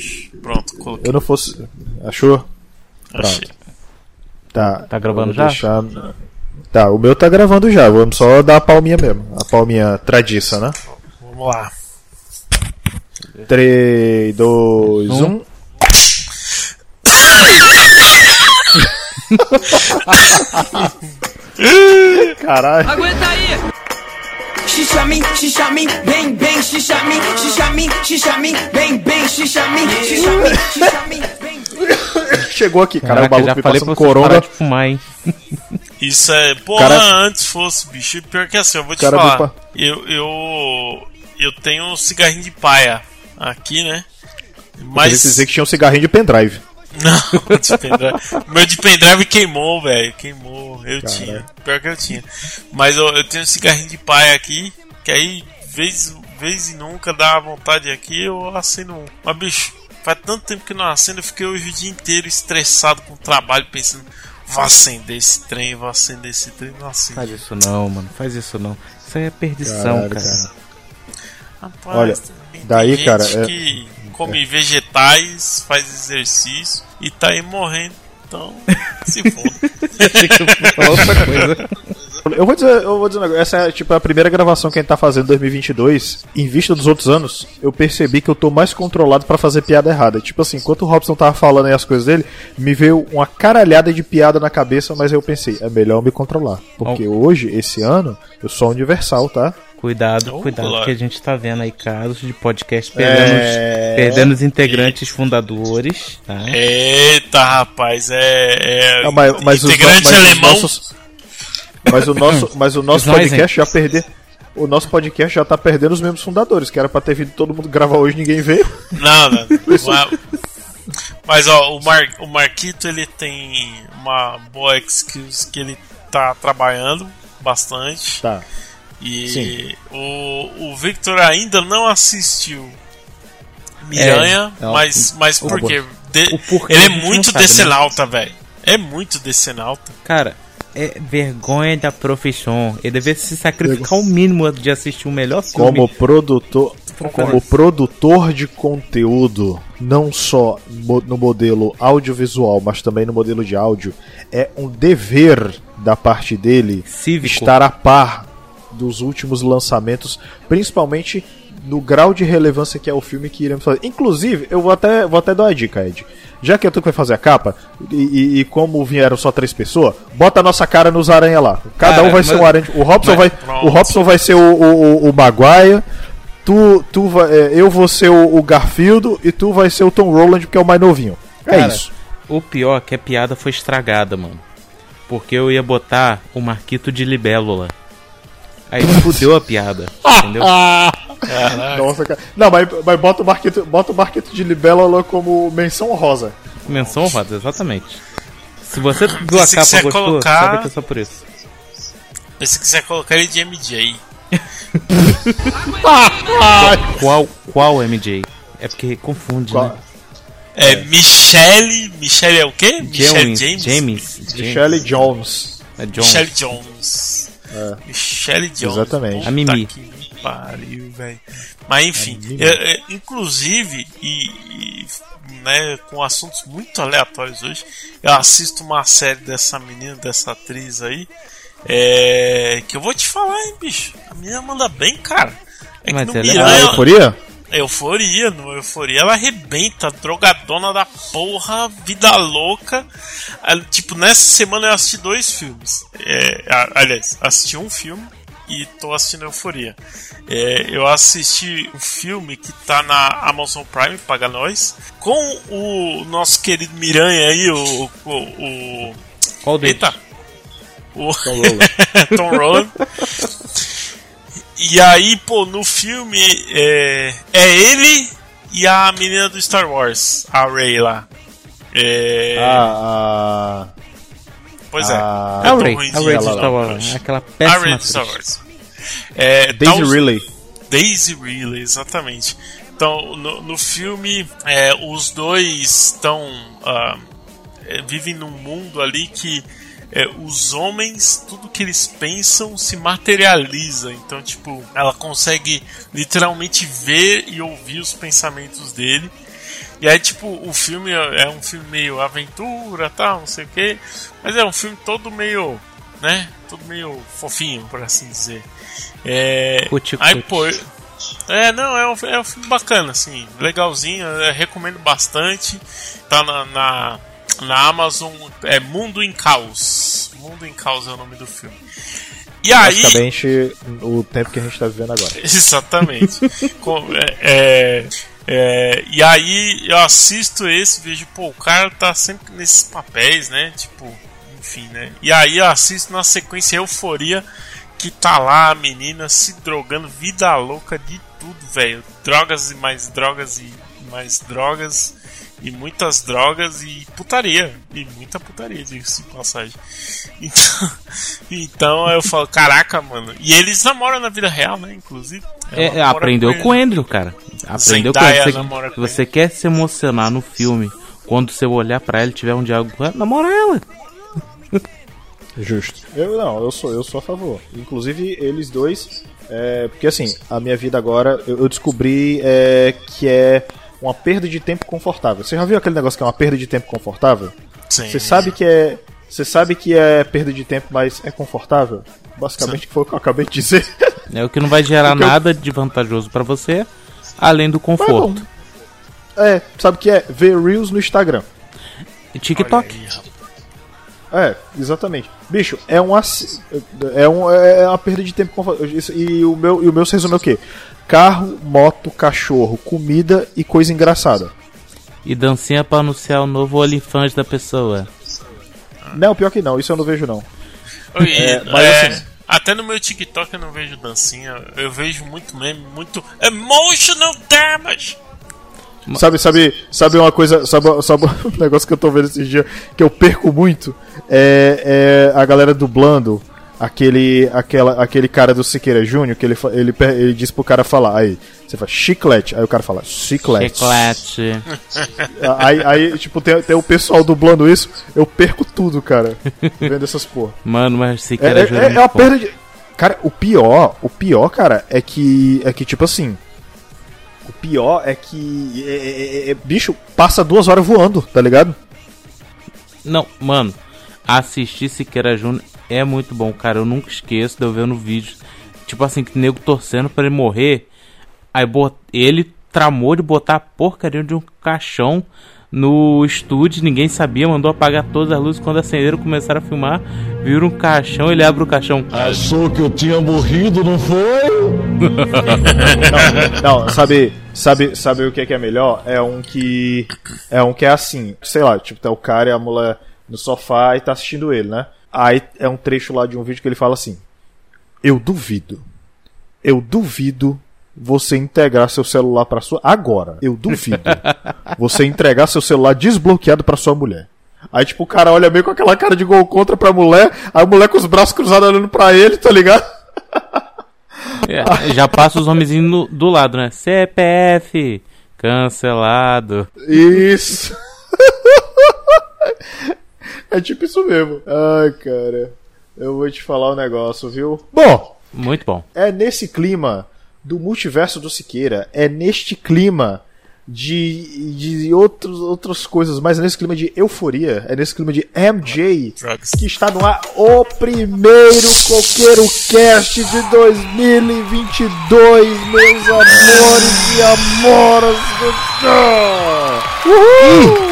bicho. Pronto, coloquei. Eu não fosse. Achou? Achei. Tá. Tá gravando já? deixar- Tá, o meu tá gravando já. Vamos só dar a palminha mesmo. A palminha tradiça, né? Vamos lá. 3, 2, Um. 1. Caralho. Aguenta aí! Xixa me, xixa bem, bem, xixa me, xixa bem, bem, xixa me, xixa bem, bem. Chegou aqui, cara. O Caraca, maluco já me falei pra passando vocês coronga. parar de fumar, hein? Isso é. Porra, Cara- antes fosse, bicho. Pior que assim, eu vou te Cara falar. pa- Eu, eu. Eu tenho um cigarrinho de paia aqui, né? Mas... Mas. dizer que tinha um cigarrinho de pendrive. Não, de pendrive. meu de pendrive queimou, velho. Queimou. Eu tinha. Pior que eu tinha. Mas eu, eu tenho um cigarrinho de paia aqui. Que aí, vez, vez e nunca dá vontade aqui, eu acendo um. Mas, bicho, faz tanto tempo que não acendo, eu fiquei hoje o dia inteiro estressado com o trabalho, pensando. Vou acender esse trem, vou acender esse trem, não acendo. Faz isso não, mano. Faz isso não. Isso aí é perdição, Caralho, cara. Rapaz, Olha, daí, gente cara, é- que come vegetais, faz exercício e tá aí morrendo. Então, se foda. Outra coisa. Eu vou dizer, eu vou dizer um negócio. Essa é tipo a primeira gravação que a gente tá fazendo em 2022. Em vista dos outros anos, eu percebi que eu tô mais controlado pra fazer piada errada. Tipo assim, enquanto o Robson tava falando aí as coisas dele, me veio uma caralhada de piada na cabeça, mas eu pensei, é melhor eu me controlar. Porque hoje, esse ano, eu sou universal, tá? Cuidado, Oh, cuidado, claro. que a gente tá vendo aí casos de podcast perdendo, É. os, perdendo os integrantes fundadores, tá? Eita, rapaz, é. é Não, mas, mas os, integrante mas os alemão. nossos. Mas o nosso, mas o nosso podcast já perdeu. O nosso podcast já tá perdendo os membros fundadores, que era pra ter vindo todo mundo gravar hoje, ninguém veio. Não, não. Mas, mas, ó, o, Mar, o Marquito ele tem uma boa excuse que ele tá trabalhando bastante. Tá. E Sim. o, o Victor ainda não assistiu Miranha, É, é, mas, mas o- por quê? De- o porquê ele é muito sabe, né? decenalta, velho. É muito decenalta. Cara, é vergonha da profissão. Ele deve se sacrificar o mínimo de assistir o melhor filme. Como produtor, como produtor de conteúdo, não só no modelo audiovisual, mas também no modelo de áudio, é um dever da parte dele Cívico. estar a par dos últimos lançamentos, principalmente no grau de relevância que é o filme que iremos fazer. Inclusive, eu vou até, vou até dar uma dica, Ed. Já que é tu que vai fazer a capa, e, e- e como vieram só três pessoas, bota a nossa cara nos aranha lá. Cada Cara, um vai ser mas- um aranha. O Robson, mas- vai, pronto. o Robson vai ser o, o, o, o Maguire, tu, tu vai, é, eu vou ser o, o Garfield e tu vai ser o Tom Rolland, que é o mais novinho. É Cara, isso. O pior é que a piada foi estragada, mano. Porque eu ia botar o Marquito de Libélula. Aí fudeu a piada, entendeu? Nossa, cara. Não, mas, mas bota, o Marquito, bota o Marquito de Libélula como menção rosa. Menção honrosa, exatamente. Se você viu a capa gostou, colocar- sabe que é só por isso. E se quiser colocar ele de MJ. Qual, qual MJ? É porque confunde, Qual- né? É, Michelle. Michelle é o quê? Michelle James. James. James. Michelle Jones. É John. Michelle Jones. Michelle Jones. Exatamente. A Mimi. que pariu, velho. Mas enfim, é, é, inclusive, e, e, né, com assuntos muito aleatórios hoje, eu assisto uma série dessa menina, dessa atriz aí, é, que eu vou te falar, hein, bicho. A menina manda bem, cara. É Mas que no ela é- Miranha, euforia? No Euforia ela arrebenta, drogadona da porra, vida louca. Ah, Tipo, nessa semana eu assisti dois filmes. É, aliás, assisti um filme e tô assistindo Euforia. É, eu assisti um filme que tá na Amazon Prime, paga nós, com o nosso querido Miranha aí, o. o, o Qual deles? eita! O Tom Rolland. E aí, pô, no filme é, é ele e a menina do Star Wars, a Rey lá. É, Ah, pois ah, é. É tão Ray, ruimzinho, é o Ray de não, Star Wars. É aquela A Rey péssima do Star. Wars. É, tá Daisy os- Ridley. Daisy Ridley, exatamente. Então, no, no filme, é, os dois estão. ah, é, vivem num mundo ali que é, os homens, tudo que eles pensam se materializa. Então, tipo, ela consegue literalmente ver e ouvir os pensamentos dele. E aí, tipo, o filme é um filme meio aventura tal, não sei o que. Mas é um filme todo meio. né? Todo meio fofinho, por assim dizer. É. Cuti, aí, cuti. pô. É, não, é um, é um filme bacana, assim, legalzinho, recomendo bastante. Tá na, na, na Amazon, é Mundo em Caos. Mundo em Caos é o nome do filme. E aí. Basicamente, o tempo que a gente tá vivendo agora. Exatamente. É, é, é, e aí eu assisto esse, vejo, pô, o cara tá sempre nesses papéis, né? Tipo, enfim, né? E aí eu assisto na sequência Euforia, que tá lá a menina se drogando, vida louca de tudo, velho. Drogas e mais drogas e mais drogas. E muitas drogas e putaria. E muita putaria, diga-se de passagem. Então, então eu falo, caraca, mano. E eles namoram na vida real, né? Inclusive. É, aprendeu ele. com o Andrew, cara. Aprendeu Zendaya com ele. com você quer se emocionar no filme, quando você olhar pra ela e tiver um diálogo com ela, namora ela. Justo. Eu não, eu sou, eu sou a favor. Inclusive, eles dois. é, porque assim, a minha vida agora, eu, eu descobri é, que é uma perda de tempo confortável. Você já viu aquele negócio que é uma perda de tempo confortável? Sim. Você sabe que é. Você sabe que é perda de tempo, mas é confortável? Basicamente foi o que eu acabei de dizer. É o que não vai gerar Porque eu- nada de vantajoso pra você, além do conforto. é, sabe o que é? Ver Reels no Instagram. E TikTok. Aí. É, exatamente. Bicho, é um é um é uma perda de tempo confortável. Isso- E o meu e o meu se resume é o quê? Carro, moto, cachorro, comida e coisa engraçada. E dancinha pra anunciar o novo OnlyFans da pessoa. Não, pior que não, isso eu não vejo não. Oi, É, mas é, assim- Até no meu TikTok eu não vejo dancinha. Eu vejo muito meme, muito emotional damage. Sabe, sabe, sabe uma coisa, sabe, sabe um negócio que eu tô vendo esses dias que eu perco muito? É, é a galera dublando aquele, aquela, aquele cara do Siqueira Júnior que ele, ele, ele diz pro cara falar, aí, você fala chiclete, aí o cara fala chiclete. Chiclete. Aí, aí tipo, tem, tem o pessoal dublando isso, eu perco tudo, cara, vendo essas porra. Mano, mas se É, é, ajuda. é, é uma perda de. Cara, o pior, o pior, cara, é que. É que, tipo assim. O pior é que. é- é- é- é- bicho, passa duas horas voando, tá ligado? Não, mano, assistir Siqueira Júnior é muito bom, cara. Eu nunca esqueço de eu ver no vídeo. Tipo assim, que nego torcendo pra ele morrer. Aí bot... ele tramou de botar a porcaria de um caixão no estúdio, ninguém sabia, mandou apagar todas as luzes. Quando acenderam, começaram a filmar, viram um caixão, ele abre o caixão. Achou que eu tinha morrido, não foi? Não, sabe, sabe, sabe o que é, que é melhor? É um que. É um que é assim, sei lá, tipo, tá o cara e a mulher no sofá e tá assistindo ele, né? Aí é um trecho lá de um vídeo que ele fala assim: Eu duvido. Eu duvido você integrar seu celular pra sua. Agora, eu duvido você entregar seu celular desbloqueado pra sua mulher. Aí, tipo, o cara olha meio com aquela cara de gol contra pra mulher, a mulher com os braços cruzados olhando pra ele, tá ligado? É, já passa os homenzinhos do lado, né? CPF, cancelado. Isso. é tipo isso mesmo. Ai, cara. Eu vou te falar um negócio, viu? Bom, Muito bom. é nesse clima do multiverso do Siqueira, é neste clima de, de outros, outras coisas, mas é nesse clima de euforia, é nesse clima de MJ Drugs. que está no ar o primeiro Coqueiro Cast de 2022, meus amores e amoras do Uhul!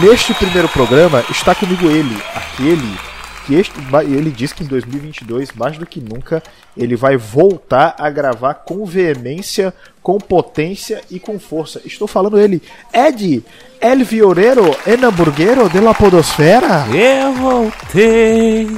Neste primeiro programa está comigo ele, aquele que este, ele diz que em 2022, mais do que nunca, ele vai voltar a gravar com veemência, com potência e com força. Estou falando ele, Ed, El Viorero Enamburguero de la Podosfera. Eu voltei.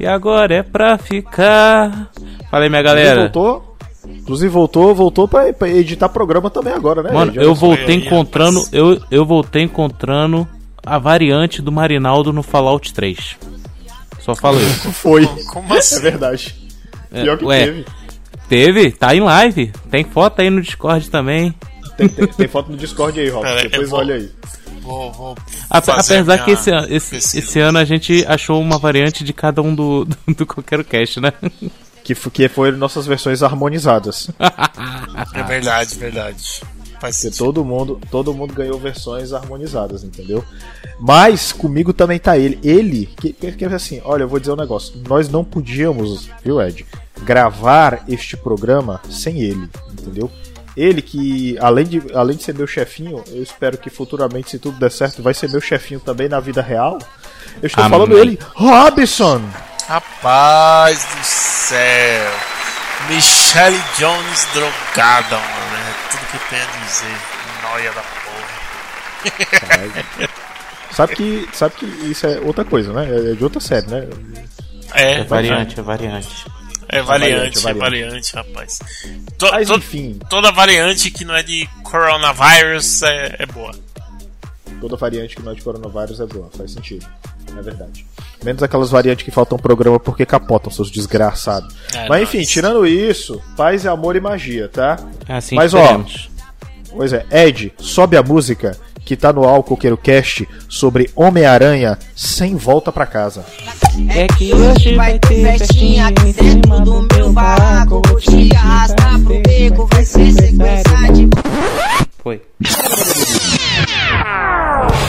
E agora é pra ficar. Fala aí, minha galera. voltou, inclusive voltou, voltou pra, pra editar programa também agora, né? Mano, Ed? eu voltei encontrando. Eu, eu voltei encontrando a variante do Marinaldo no Fallout 3. Só falo isso. Foi. Como assim? É verdade. Pior que Ué. teve. Teve? Tá em live. Tem foto aí no Discord também. Tem, tem- tem foto no Discord aí, Rob. Depois vou- olha aí. Vou, vou Apesar que esse, ano- esse, pesquisa. esse ano a gente achou uma variante de cada um do, do, do qualquer cast, né? Que, que foi nossas versões harmonizadas. É verdade, verdade. Faz Porque sentido. todo mundo, todo mundo ganhou versões harmonizadas, entendeu? Mas comigo também tá ele. Ele, que, que, que assim, olha, eu vou dizer um negócio. Nós não podíamos, viu, Ed, gravar este programa sem ele, entendeu? Ele que, além de, além de ser meu chefinho, eu espero que futuramente, se tudo der certo, vai ser meu chefinho também na vida real. Eu estou Amém. falando ele, Robson! Rapaz do céu. Michelle Jones drogada, mano. É que tem a dizer. Noia da porra. Sabe que, sabe que isso é outra coisa, né? É de outra série, né? É, É variante, é variante. É variante, variante, é é variante, rapaz. To- Mas to- enfim, toda variante que não é de coronavírus é, é boa. toda variante que não é de coronavírus é boa, faz sentido. É verdade. Menos aquelas variantes que faltam programa porque capotam, seus desgraçados. É, Mas enfim, tirando isso, paz, amor e magia, tá? Assim Mas, ó, esperemos. Pois é, Ed, sobe a música que tá no Álcool Cast sobre Homem-Aranha sem volta pra casa. É que hoje Vai ter festinha aqui dentro do meu barraco. Vou te arrastar pro beco, vai ser sequência de Foi.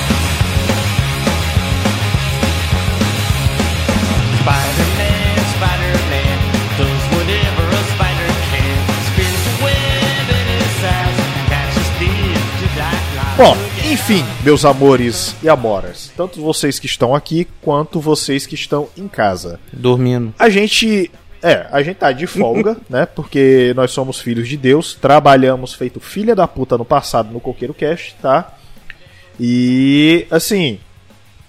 Bom, enfim, meus amores e amoras, tanto vocês que estão aqui quanto vocês que estão em casa. Dormindo. A gente. É, a gente tá de folga, né? Porque nós somos filhos de Deus, trabalhamos feito filha da puta no passado no Coqueiro Cast, tá? E, assim,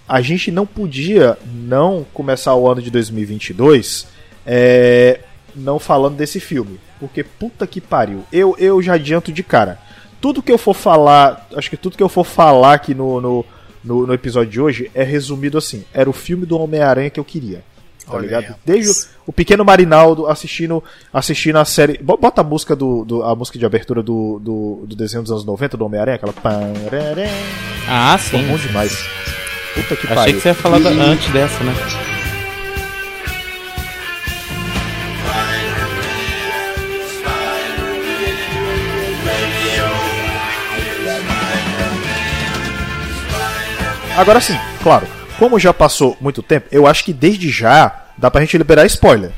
a gente não podia não começar o ano de 2022 é, não falando desse filme. Porque puta que pariu. Eu, eu já adianto de cara. Tudo que eu for falar, acho que tudo que eu for falar aqui no, no, no, no episódio de hoje é resumido assim: era o filme do Homem-Aranha que eu queria. Tá Olha ligado? aí, Desde o, o pequeno Marinaldo assistindo, assistindo a série. bo- Bota a música do, do- a música de abertura do, do, do desenho dos anos 90 do Homem-Aranha, aquela. Ah, sim. bom demais. Puta que Achei pariu. que você ia falar e- antes dessa, né? Agora sim, claro, como já passou muito tempo, eu acho que desde já dá pra gente liberar spoiler.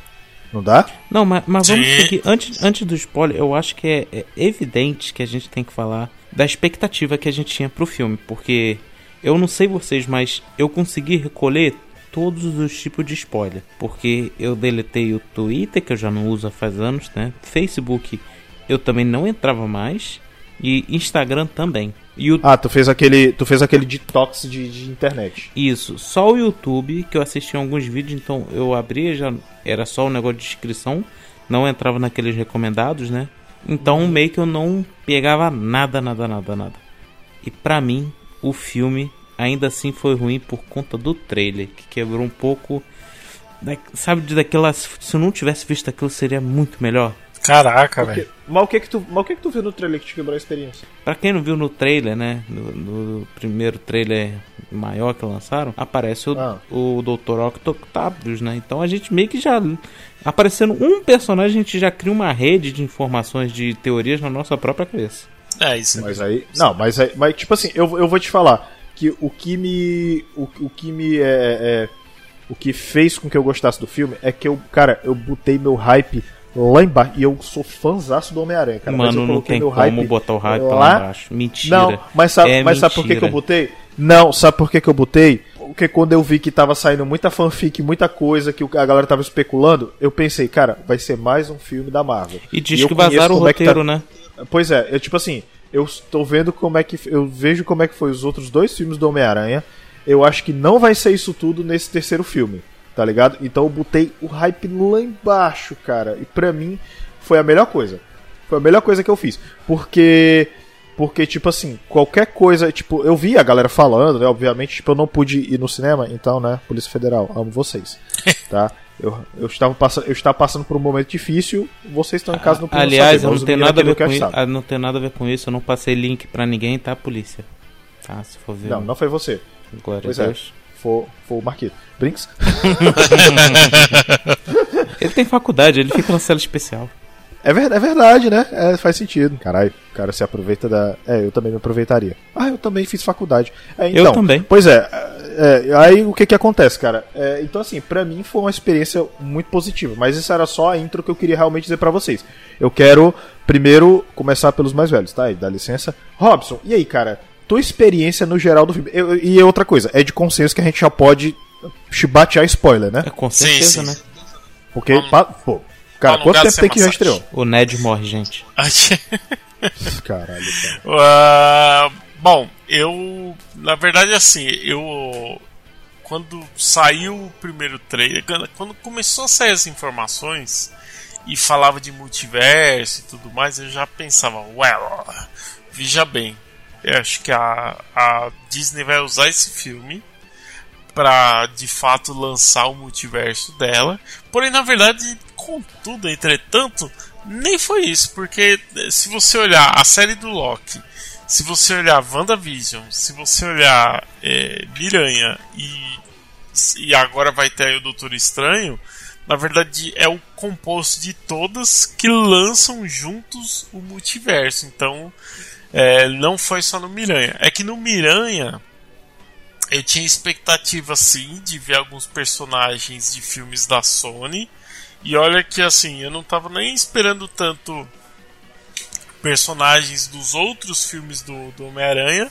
Não dá? Não, mas, mas vamos seguir. Antes, antes do spoiler, eu acho que é, é evidente que a gente tem que falar da expectativa que a gente tinha pro filme. Porque eu não sei vocês, mas eu consegui recolher todos os tipos de spoiler. Porque eu deletei o Twitter, que eu já não uso há faz anos, né? Facebook eu também não entrava mais. E Instagram também. E o Ah, tu fez aquele, tu fez aquele detox de, de internet. Isso, só o YouTube, que eu assisti alguns vídeos, então eu abria, já era só o negócio de inscrição, não entrava naqueles recomendados, né? Então meio que eu não pegava nada, nada, nada, nada. E pra mim, o filme ainda assim foi ruim por conta do trailer, que quebrou um pouco. da- sabe, de daquelas. Se eu não tivesse visto aquilo, seria muito melhor. Caraca, velho. Mas o que que tu, mas o que que tu viu no trailer que te quebrou a experiência? Pra quem não viu no trailer, né? No, no primeiro trailer maior que lançaram, aparece o, Ah. o Dr. Octopus, né? Então a gente meio que já. Aparecendo um personagem, a gente já cria uma rede de informações, de teorias na nossa própria cabeça. É isso. Mas aí, não, mas aí, mas tipo assim, eu, eu vou te falar que o que me, o, o que me é, é- o que fez com que eu gostasse do filme é que eu, cara, eu botei meu hype lá embaixo e eu sou fãzaço do Homem-Aranha, cara. Mano, não tem como botar o hype lá lá embaixo. Mentira. Não, mas sabe, É mas sabe por que, que eu botei? Não, sabe por que, que eu botei? Porque quando eu vi que tava saindo muita fanfic, muita coisa que a galera tava especulando, eu pensei, cara, vai ser mais um filme da Marvel. E diz eu que vazaram o é tá- roteiro, né? Pois é, eu tipo assim, eu estou vendo como é que eu vejo como é que foi os outros dois filmes do Homem-Aranha. Eu acho que não vai ser isso tudo nesse terceiro filme, tá ligado? Então eu botei o hype lá embaixo, cara. E pra mim foi a melhor coisa. Foi a melhor coisa que eu fiz, porque porque tipo assim, qualquer coisa, tipo, eu vi a galera falando, né, obviamente, tipo, eu não pude ir no cinema, então, né, Polícia Federal, amo vocês. Tá? Eu, eu, estava passando, eu estava passando por um momento difícil, vocês estão em casa no puderam Aliás, saber, não menino nada a ver com isso. ah, Não tem nada a ver com isso. Eu não passei link pra ninguém, tá, polícia? Tá, se for ver. Não, não foi você. Glória Pois a é. Deus. Foi, foi o Marquito. Brinks? Ele tem faculdade, ele fica na cela especial. É, ver- é verdade, né? É, faz sentido. Caralho, o cara se aproveita da. É, eu também me aproveitaria. Ah, eu também fiz faculdade. É, Eu então, também. Pois é, é, é, aí o que que acontece, cara? É, então, assim, pra mim foi uma experiência muito positiva, mas isso era só a intro que eu queria realmente dizer pra vocês. Eu quero primeiro começar pelos mais velhos, tá? E dá licença. Robson, e aí, cara? Tua experiência no geral do filme. Eu- e outra coisa, é de consenso que a gente já pode batear spoiler, né? É, com Sim, certeza, sim. né? Porque, Vamos- pa- pô, cara, vamos quanto tempo tem que já estreou? O Ned morre, gente. Caralho, cara. Ah, bom, eu. Na verdade, assim, eu. Quando saiu o primeiro trailer, quando- quando começou a sair as informações e falava de multiverso e tudo mais, eu já pensava, well, veja bem, eu acho que a, a Disney vai usar esse filme pra de fato lançar o multiverso dela. Porém, na verdade, contudo, entretanto, nem foi isso, porque eh, se você olhar a série do Loki, se você olhar WandaVision, se você olhar é, Miranha e, e agora vai ter aí o Doutor Estranho, na verdade é o composto de todas que lançam juntos o multiverso. Então, é, não foi só no Miranha. É que no Miranha eu tinha expectativa sim de ver alguns personagens de filmes da Sony. E olha que assim, eu não tava nem esperando tanto personagens dos outros filmes do, do Homem-Aranha.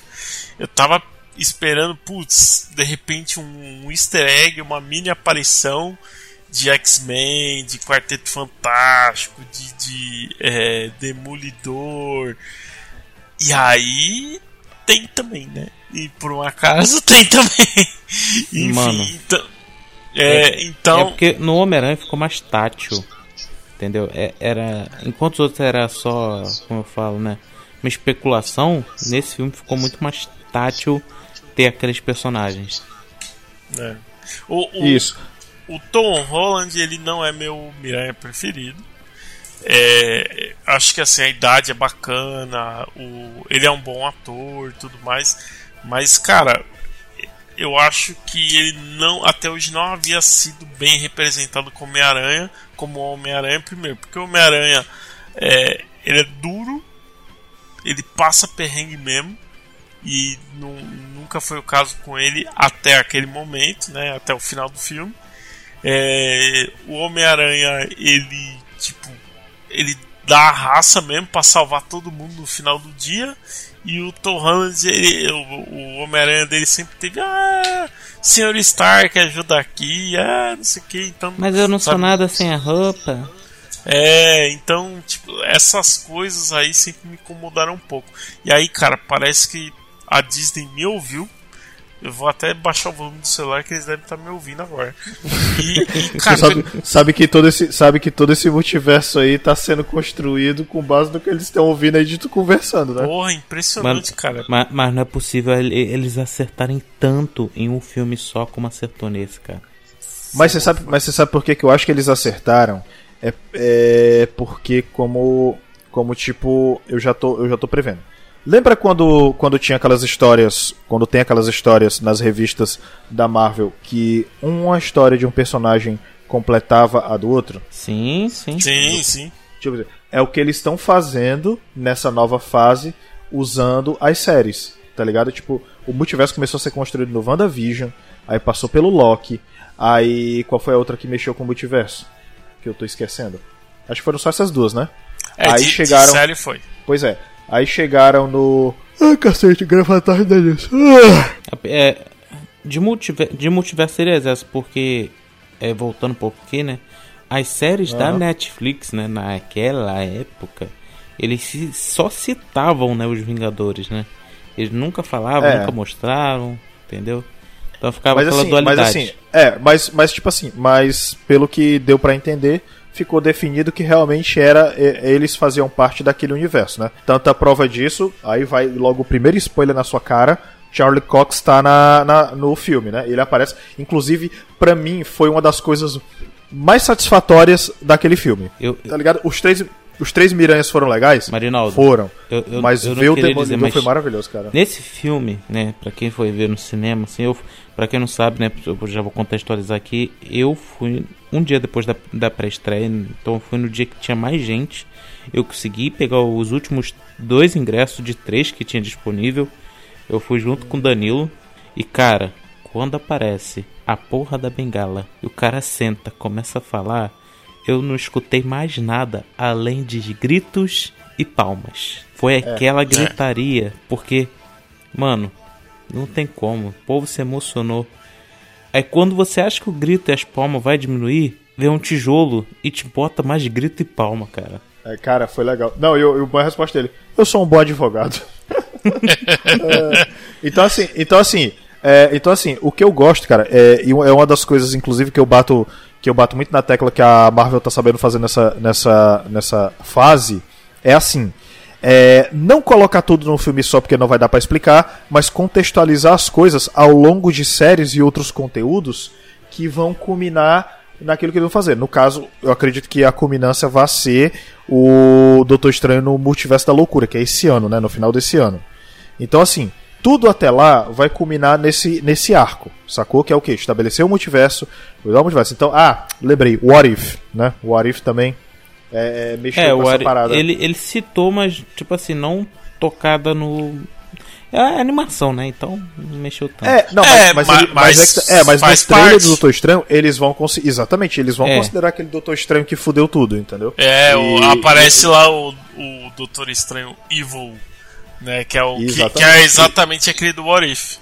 Eu tava esperando, putz, de repente um, um easter egg, uma mini aparição de X-Men, de Quarteto Fantástico, de, de é, Demolidor. E aí tem também, né? E por um acaso tem também. Enfim, Mano. então. É, então. É porque no Homem-Aranha ficou mais tátil. Entendeu? É- era. Enquanto os outros era só, como eu falo, né? Uma especulação, nesse filme ficou muito mais tátil ter aqueles personagens. né? O, o, Isso. o Tom Holland ele não é meu Miranha preferido. É, acho que assim a idade é bacana, o, ele é um bom ator, tudo mais. Mas cara, eu acho que ele não até hoje não havia sido bem representado como Homem-Aranha, como Homem-Aranha primeiro, porque o Homem-Aranha é, ele é duro, ele passa perrengue mesmo e nu- nunca foi o caso com ele até aquele momento, né, até o final do filme. É, o Homem-Aranha, ele, tipo, ele dá a raça mesmo pra salvar todo mundo no final do dia. E o Tom Holland, ele- o, o Homem-Aranha dele sempre teve, ah, Senhor Stark ajuda aqui, ah, não sei o que. Então, Mas eu não sou sabe? nada sem a roupa. É, então, tipo, essas coisas aí sempre me incomodaram um pouco. E aí, cara, parece que a Disney me ouviu. Eu vou até baixar o volume do celular que eles devem estar me ouvindo agora. E, e, cara, sabe, sabe que todo esse, sabe que todo esse multiverso aí tá sendo construído com base no que eles estão ouvindo aí de tu conversando, né? porra, impressionante, cara. Mas, mas não é possível ele- eles acertarem tanto em um filme só como acertou nesse, cara. Mas você sabe, mas você sabe por que, que eu acho que eles acertaram? É, é porque como como tipo, eu já tô eu já tô prevendo. Lembra quando quando tinha aquelas histórias, quando tem aquelas histórias nas revistas da Marvel que uma história de um personagem completava a do outro? Sim, sim. Sim, sim. Tipo, é o que eles estão fazendo nessa nova fase usando as séries, tá ligado? Tipo, o multiverso começou a ser construído no WandaVision, aí passou pelo Loki, aí qual foi a outra que mexeu com o multiverso? Que eu tô esquecendo. Acho que foram só essas duas, né? É, aí de, chegaram. de série foi. Pois é. Aí chegaram no. Ai, cacete, gravatar deles. Ah! É, de, multiver, de multiverso seria essa, porque, é, voltando um pouco aqui, né? As séries da. Netflix, né, naquela época, eles se- só citavam, né, os Vingadores, né? Eles nunca falavam, É. nunca mostraram, entendeu? Então ficava Mas aquela assim, mas dualidade. assim, é, mas, mas tipo assim, mas pelo que deu pra entender, ficou definido que realmente era eles faziam parte daquele universo, né? Tanta prova disso, aí vai logo o primeiro spoiler na sua cara. Charlie Cox tá na, na- no filme, né? Ele aparece. Inclusive, pra mim, foi uma das coisas mais satisfatórias daquele filme. Eu- Tá ligado? Os três, os três Miranhas foram legais? Marinaldo, Foram. eu- eu- mas eu ver o Demolidor dizer, mas- foi maravilhoso, cara. Nesse filme, né, pra quem foi ver no cinema, assim, eu, pra quem não sabe, né, eu já vou contextualizar aqui, eu fui um dia depois da, da pré-estreia, então foi no dia que tinha mais gente, Eu consegui pegar os últimos dois ingressos de três que tinha disponível. Eu fui junto com o Danilo. E cara, quando aparece a porra da bengala e o cara senta, começa a falar, eu não escutei mais nada além de gritos e palmas. Foi aquela gritaria, porque, mano, não tem como. O povo se emocionou. Aí quando você acha que o grito e as palmas vai diminuir, vem um tijolo e te bota mais grito e palma, cara. É, cara, foi legal. Não, e eu, eu, a resposta dele: Eu sou um bom advogado. É, então, assim, então, assim, é, então, assim, o que eu gosto, cara, é, e é uma das coisas, inclusive, que eu bato que eu bato muito na tecla que a Marvel tá sabendo fazer nessa, nessa, nessa fase, é assim. É, não colocar tudo num filme só porque não vai dar pra explicar, mas contextualizar as coisas ao longo de séries e outros conteúdos que vão culminar naquilo que eles vão fazer. No caso, eu acredito que a culminância vai ser o Doutor Estranho no Multiverso da Loucura, que é esse ano, né? No final desse ano. Então, assim, tudo até lá vai culminar nesse, nesse arco, sacou? Que é o que? Estabelecer o multiverso, do multiverso. Então, ah, lembrei, What If, né? What If também é, é, mexeu É, com o essa Ari- parada. ele, ele citou, mas, tipo assim, não tocada no. É animação, né? Então não mexeu tanto. É, não, É, mas, mas, ma- ele- mas é, que tá- é, mas faz no trailer parte. do Doutor Estranho, eles vão conseguir. Exatamente, eles vão É. considerar aquele Doutor Estranho que fudeu tudo, entendeu? É, o- E- aparece lá o, o Doutor Estranho Evil, né? Que é, o, que, Exatamente. que é exatamente aquele do What If.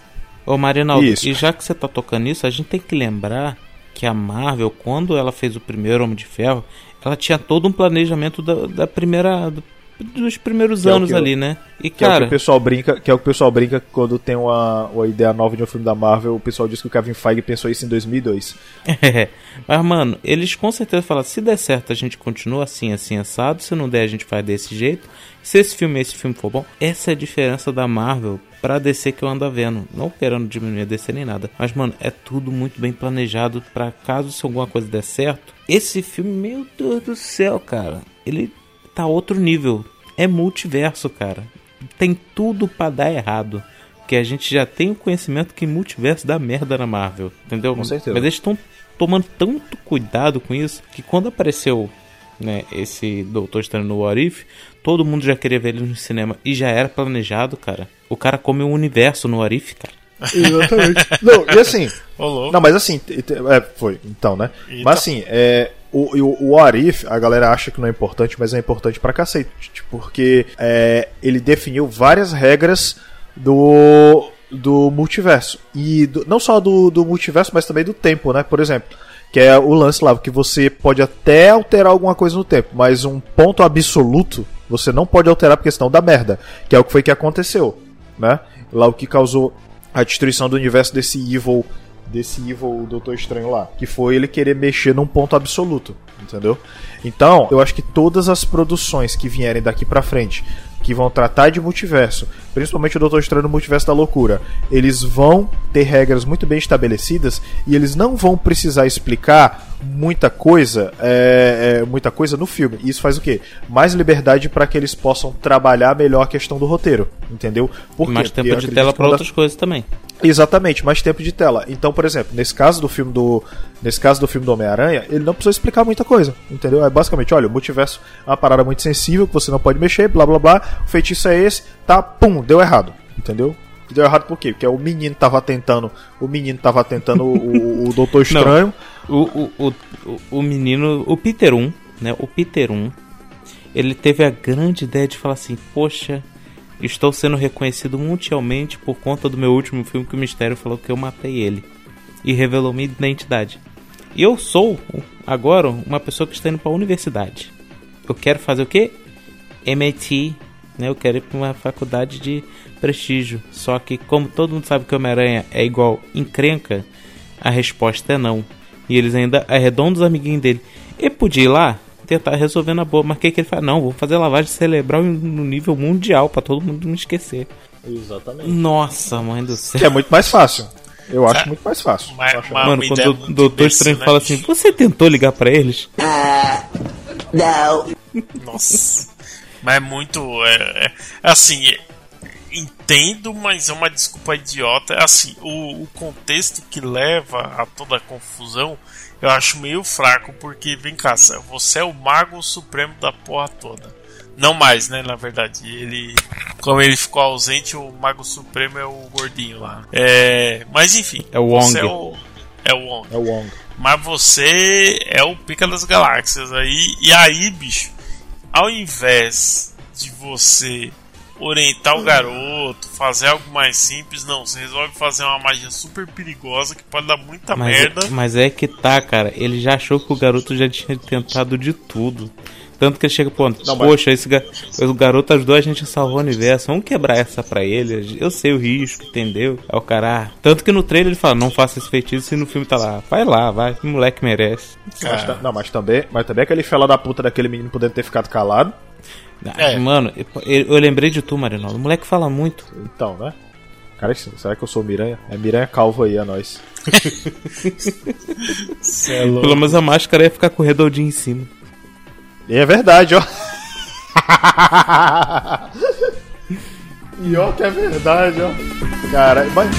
Ô Marinaldo, Isso. e já que você tá tocando nisso, a gente tem que lembrar que a Marvel, quando ela fez o primeiro Homem de Ferro, ela tinha todo um planejamento da, da primeira. do- dos primeiros Que é anos eu- ali, né? E Que é o que cara, o pessoal brinca, que é o que o pessoal brinca quando tem uma, uma ideia nova de um filme da Marvel, o pessoal diz que o Kevin Feige pensou isso em 2002. Mas, mano, eles com certeza falam: se der certo, a gente continua assim, assim, assado. Se não der, a gente faz desse jeito. Se esse filme esse filme for bom, essa é a diferença da Marvel pra DC que eu ando vendo. Não querendo diminuir a DC nem nada. Mas, mano, é tudo muito bem planejado pra caso se alguma coisa der certo. Esse filme, meu Deus do céu, cara. Ele tá outro nível. É multiverso, cara. Tem tudo pra dar errado. Porque a gente já tem o conhecimento que multiverso dá merda na Marvel. Entendeu? Com certeza. Mas eles estão tomando tanto cuidado com isso que quando apareceu né, esse Doutor Estranho no What If, todo mundo já queria ver ele no cinema e já era planejado, cara. O cara come o universo no What If, cara. Exatamente. não, e assim. Ô, louco. Não, mas assim, é, foi, então, né? Eita. Mas assim, é, o, o, o What If, a galera acha que não é importante, mas é importante pra cacete. Porque é, ele definiu várias regras do, do multiverso. E do- não só do, do multiverso, mas também do tempo, né? Por exemplo. Que é o lance lá, que você pode até alterar alguma coisa no tempo, mas um ponto absoluto você não pode alterar porque senão dá merda. Que é o que foi que aconteceu, né? Lá o que causou a destruição do universo desse evil desse evil Doutor Estranho lá, que foi ele querer mexer num ponto absoluto, entendeu? Então, eu acho que todas as produções que vierem daqui pra frente, que vão tratar de multiverso, principalmente o Doutor Estranho no Multiverso da Loucura, eles vão ter regras muito bem estabelecidas e eles não vão precisar explicar muita coisa, é, é, muita coisa no filme. E isso faz o quê? Mais liberdade para que eles possam trabalhar melhor a questão do roteiro, entendeu? Por? Mais tempo de tela uma das- outras coisas também. Exatamente, mais tempo de tela. Então, por exemplo, nesse caso do filme do. Nesse caso do filme do Homem-Aranha, ele não precisa explicar muita coisa. Entendeu? É basicamente, olha, o multiverso é uma parada muito sensível que você não pode mexer, blá blá blá. O feitiço é esse, tá, pum, deu errado. Entendeu? Deu errado por quê? Porque o menino tava tentando. O menino tava tentando o, o, o Doutor Estranho. O, o, o, o- o menino, o Peter 1, né? O Peter 1, ele teve a grande ideia de falar assim: Poxa, estou sendo reconhecido mundialmente por conta do meu último filme que o Mistério falou que eu matei ele. E revelou minha identidade. E eu sou, agora, uma pessoa que está indo para a universidade. Eu quero fazer o quê? MIT, né? Eu quero ir para uma faculdade de prestígio. Só que, como todo mundo sabe que Homem-Aranha é igual encrenca, a resposta é não. E eles ainda arredondam os amiguinhos dele. Ele podia ir lá tentar resolver na boa, mas o que, que ele faz? Não, vou fazer lavagem cerebral no nível mundial para todo mundo me esquecer. Exatamente. Nossa, mãe do céu. Que é muito mais fácil. Eu acho muito mais fácil. Mano, quando o Doutor Estranho né, fala assim: Você tentou ligar pra eles? Nossa. Mas é muito. É, é- assim, entendo, mas é uma desculpa idiota. Assim, o, o contexto que leva a toda a confusão eu acho meio fraco, porque vem cá, você é o mago supremo da porra toda. Não mais, né? Na verdade, ele. Como ele ficou ausente, o Mago Supremo é o gordinho lá. É. Mas enfim. É o Wong. Você é o. É o Wong. É o Wong. Mas você é o pica das galáxias aí. E aí, bicho, ao invés de você orientar o garoto, fazer algo mais simples, não, você resolve fazer uma magia super perigosa que pode dar muita Mas, merda. mas é que tá, cara. Ele já achou que o garoto já tinha tentado de tudo. Tanto que ele chega, pô, Não, mas- poxa, esse o garoto ajudou a gente a salvar o universo. Vamos quebrar essa pra ele. Eu sei o risco, entendeu? Aí o cara. ah. Tanto que no trailer ele fala, não faça esse feitiço e no filme tá lá. Vai lá, vai. O moleque merece. Mas não, mas também, mas também aquele fela da puta daquele menino podendo ter ficado calado. Ah, É. Mano, eu, eu lembrei de tu, Marinaldo. O moleque fala muito. Então, né? Cara, será que eu sou o Miranha? É Miranha Calvo aí, é nóis. cê é louco. Pelo menos a máscara ia ficar com o redondinho em cima. E é verdade, ó. e ó que é verdade, ó. Cara, mas.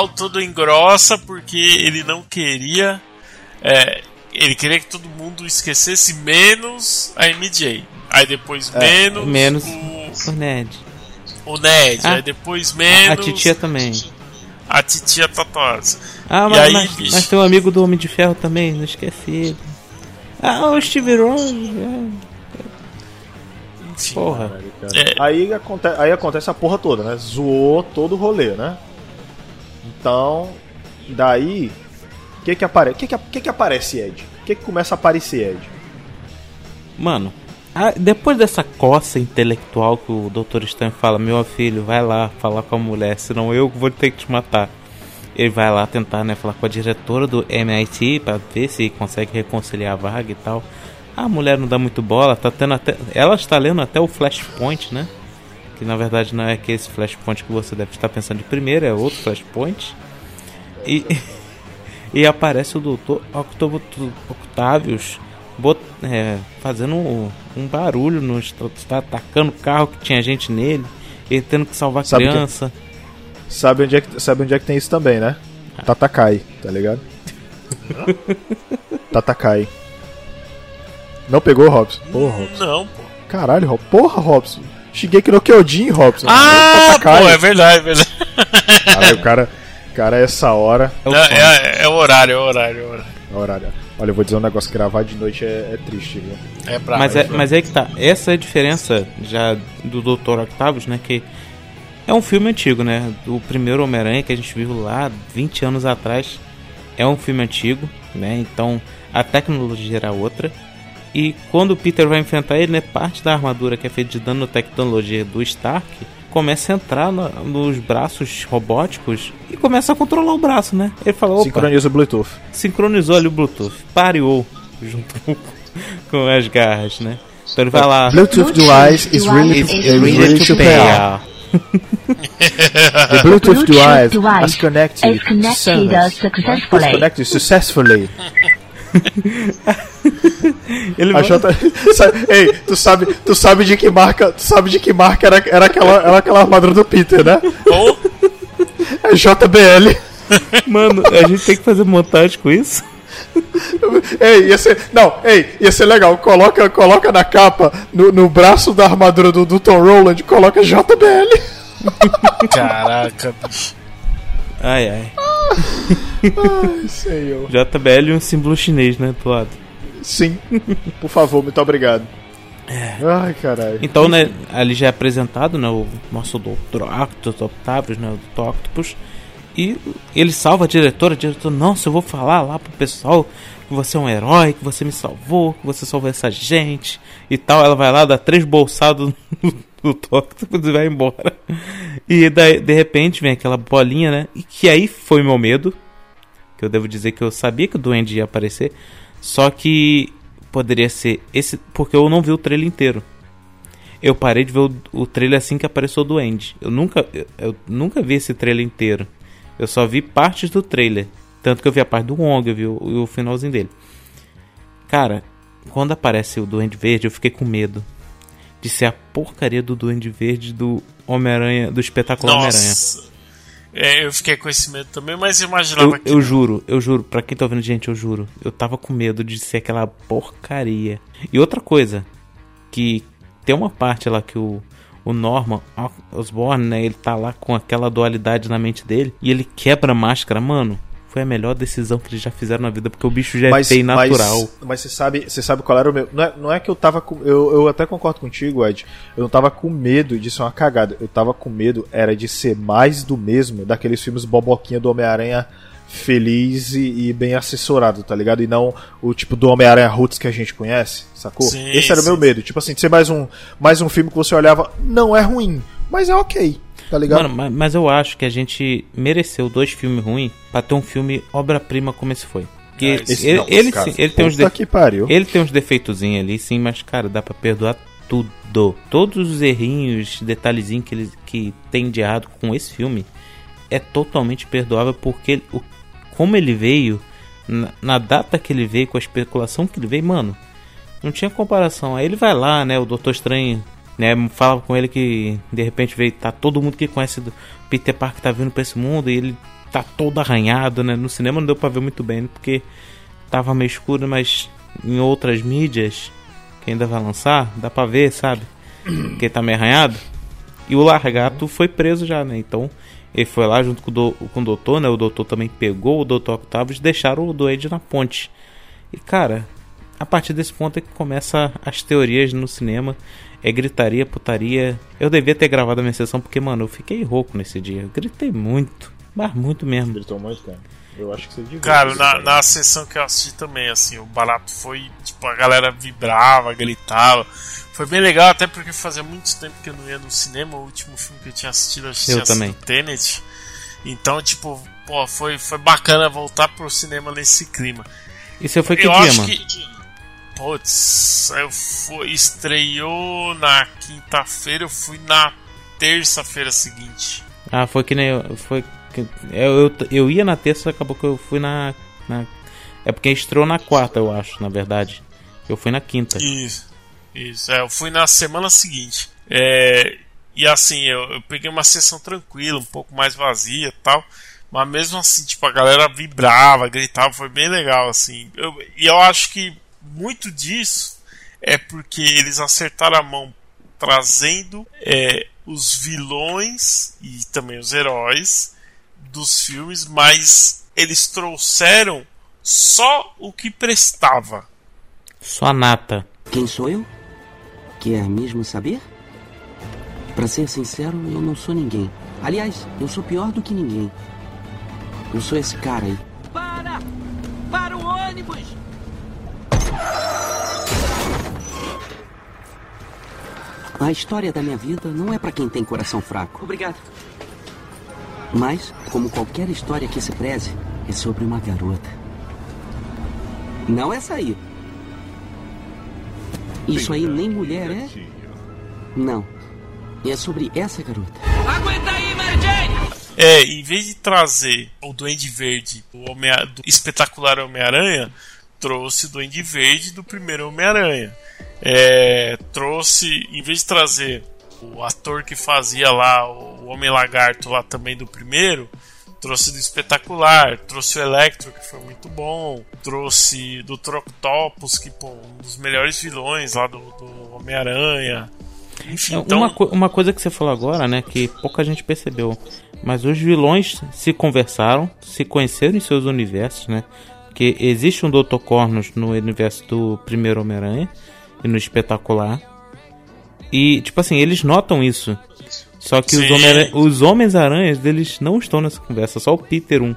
O Cal todo engrossa porque ele não queria. é, ele queria que todo mundo esquecesse menos a MJ. Aí depois menos, Menos o, o Ned. o Ned. Ah, aí depois menos A titia também. a titia Tatosa. Ah, E mas, aí, mas, bicho? mas tem um amigo do Homem de Ferro também, não esquece ele. Ah, o Steve Rogers. é. Enfim. Porra. Cara. É. Aí, aconte aí acontece a porra toda, né? Zoou todo o rolê, né? Então, daí. O que que, apare que, que, que que aparece Ed? O que que começa a aparecer Ed? Mano, ah, depois dessa coça intelectual que o Dr. Stan fala, meu filho, vai lá falar com a mulher, senão eu vou ter que te matar. Ele vai lá tentar, né, falar com a diretora do MIT pra ver se consegue reconciliar a vaga e tal. A mulher não dá muito bola, tá tendo até. Ela está lendo até o Flashpoint, né? Que na verdade não é que esse Flashpoint que você deve estar pensando de primeiro, é outro Flashpoint. E, e aparece o Dr. Octavo- Octavius bot, é, fazendo um, um barulho, no, está atacando o carro que tinha gente nele, ele tendo que salvar a Sabe criança. Sabe onde, é que, sabe onde é que tem isso também, né? Tatakai, tá ligado? Tatakai. Não pegou, Robson? Porra, Robson. Não, pô. Caralho, Robson. Porra, Robson. Shigeki no Kyojin, Robson. Ah, Tatakai. pô, é verdade, é verdade. Caralho, o cara, cara, essa hora. É o é, é o horário, é o horário, é o horário. Horário. Olha, eu vou dizer um negócio: gravar de noite é, é triste, viu? É pra mas, é, mas é que tá. Essa é a diferença já do Dr. Octavius, né? Que é um filme antigo, né? Do primeiro Homem-Aranha que a gente viu lá 20 anos atrás. É um filme antigo, né? Então a tecnologia era outra. E quando o Peter vai enfrentar ele, né? Parte da armadura que é feita de nanotecnologia do Stark começa a entrar na- nos braços robóticos e começa a controlar o braço, né? Ele fala, opa, Sincroniza o Bluetooth. sincronizou ali o Bluetooth, pareou junto com, com as garras, né? Então ele vai lá. Bluetooth device is really, Is really to pair. The Bluetooth Bluetooth device device connected, is connected successfully. Successfully. Ele A vai- J... Sabe- Ei, tu sabe, tu sabe de que marca, tu sabe de que marca era, era aquela, era aquela armadura do Peter, né? Ou É JBL. Mano, a gente tem que fazer montagem com isso. Ei, ia ser, não, ei, ia ser legal. Coloca, coloca na capa, no, no braço da armadura do, do Tom Roland, coloca JBL. Caraca, bicho. Ai, ai. Ai, senhor. JBL e um símbolo chinês, né, do lado. Sim, por favor, muito obrigado. Ai, caralho. Então, né, ali já é apresentado, né, o nosso Dr. Octopus, Octavius, né, o Dr. Octopus. E ele salva a diretora, a diretora, nossa, eu vou falar lá pro pessoal que você é um herói, que você me salvou, que você salvou essa gente e tal. Ela vai lá, dá três bolsados no, do Octopus e vai embora. E daí, de repente vem aquela bolinha, né? E que aí foi meu medo. Que eu devo dizer que eu sabia que o Duende ia aparecer. Só que poderia ser esse. Porque eu não vi o trailer inteiro. Eu parei de ver o, o trailer assim que apareceu o Duende. Eu nunca, eu, eu nunca vi esse trailer inteiro. Eu só vi partes do trailer. Tanto que eu vi a parte do Wong, eu vi o, o finalzinho dele. Cara, quando aparece o Duende Verde, eu fiquei com medo de ser a porcaria do Duende Verde do Homem-Aranha, do espetacular Homem-Aranha. É, eu fiquei com esse medo também, mas imaginava Eu, que. eu juro, eu juro, pra quem tá ouvindo, gente, eu juro. Eu tava com medo de ser aquela porcaria. E outra coisa, que tem uma parte lá que o, o Norman Osborn, né, ele tá lá com aquela dualidade na mente dele e ele quebra a máscara, mano. Foi a melhor decisão que eles já fizeram na vida, porque o bicho já é bem natural. Mas, mas você sabe, você sabe qual era o meu. Não é, não é que eu tava com. Eu, eu até concordo contigo, Ed. Eu não tava com medo de ser uma cagada. Eu tava com medo era de ser mais do mesmo daqueles filmes boboquinha do Homem-Aranha feliz e, e bem assessorado, tá ligado? E não o tipo do Homem-Aranha Roots que a gente conhece, sacou? Sim, Esse era o meu medo. Tipo assim, de ser mais um, mais um filme que você olhava, não é ruim, mas é ok, tá ligado? Mano, ma- mas eu acho que a gente mereceu dois filmes ruins pra ter um filme obra-prima como esse foi. Porque Ah, esse ele, não, ele, cara, sim, ele tem uns ele tem uns defeitozinhos ali, sim, mas cara, dá pra perdoar tudo. Todos os errinhos, detalhezinhos que ele que tem de errado com esse filme é totalmente perdoável porque o, como ele veio, na, na data que ele veio, com a especulação que ele veio, mano, não tinha comparação. Aí ele vai lá, né, o Doutor Estranho, né, fala com ele que de repente veio, tá todo mundo que conhece do Peter Parker tá vindo pra esse mundo e ele tá todo arranhado, né? No cinema não deu pra ver muito bem, porque tava meio escuro, mas em outras mídias que ainda vai lançar, dá pra ver, sabe? Que ele tá meio arranhado. E o Largato foi preso já, né? Então ele foi lá junto com o, do, com o doutor, né? O doutor também pegou o doutor Octavius e deixaram o Duende na ponte. E cara, a partir desse ponto é que começa as teorias no cinema. É gritaria, putaria. Eu devia ter gravado a minha sessão porque, mano, eu fiquei rouco nesse dia. Eu gritei muito. Mas muito mesmo. Gritou muito, cara. Eu acho que você devia. Cara, na, na sessão que eu assisti também, assim, o barato foi. Tipo, a galera vibrava, gritava. Foi bem legal, até porque fazia muito tempo que eu não ia no cinema. O último filme que eu tinha assistido, acho que Eu tinha também. sido Tenet. Então, tipo, pô, foi, foi bacana voltar pro cinema nesse clima. E você foi que eu dia, acho mano? que. Putz, eu fui, estreou na quinta-feira, eu fui na terça-feira seguinte. Ah, foi que nem eu. Foi que- eu, eu, eu ia na terça, acabou que eu fui na, na. É porque estreou na quarta, eu acho, na verdade. Eu fui na quinta. Isso, isso. É, eu fui na semana seguinte. É, e assim, eu, eu peguei uma sessão tranquila, um pouco mais vazia e tal. Mas mesmo assim, tipo, a galera vibrava, gritava, foi bem legal, assim. Eu- e eu acho que muito disso é porque eles acertaram a mão trazendo é, os vilões e também os heróis dos filmes, mas eles trouxeram só o que prestava. Só a nata. Quem sou eu? Quer mesmo saber? Pra ser sincero, eu não sou ninguém. Aliás, eu sou pior do que ninguém. Eu sou esse cara aí. Para! Para o ônibus! A história da minha vida não é pra quem tem coração fraco. Obrigado. Mas, como qualquer história que se preze, é sobre uma garota. Não essa aí. Isso aí nem mulher é? Não. É sobre essa garota. Aguenta aí, Mary Jane! É, em vez de trazer o Duende Verde do, Homem do espetacular Homem-Aranha, trouxe o Duende Verde do primeiro Homem-Aranha. É, trouxe, em vez de trazer o ator que fazia lá o Homem Lagarto lá também do primeiro, trouxe do espetacular, trouxe o Electro que foi muito bom, trouxe do Troctopus que pô, um dos melhores vilões lá do, do Homem-Aranha. Enfim, então, uma, co- uma coisa que você falou agora, né, que pouca gente percebeu. Mas os vilões se conversaram, se conheceram em seus universos, né? Porque existe um Dr. Cornos no universo do primeiro Homem-Aranha e no espetacular. E, tipo assim, eles notam isso. Só que os, Sim. Homem os Homens-Aranhas, eles não estão nessa conversa, só o Peter 1.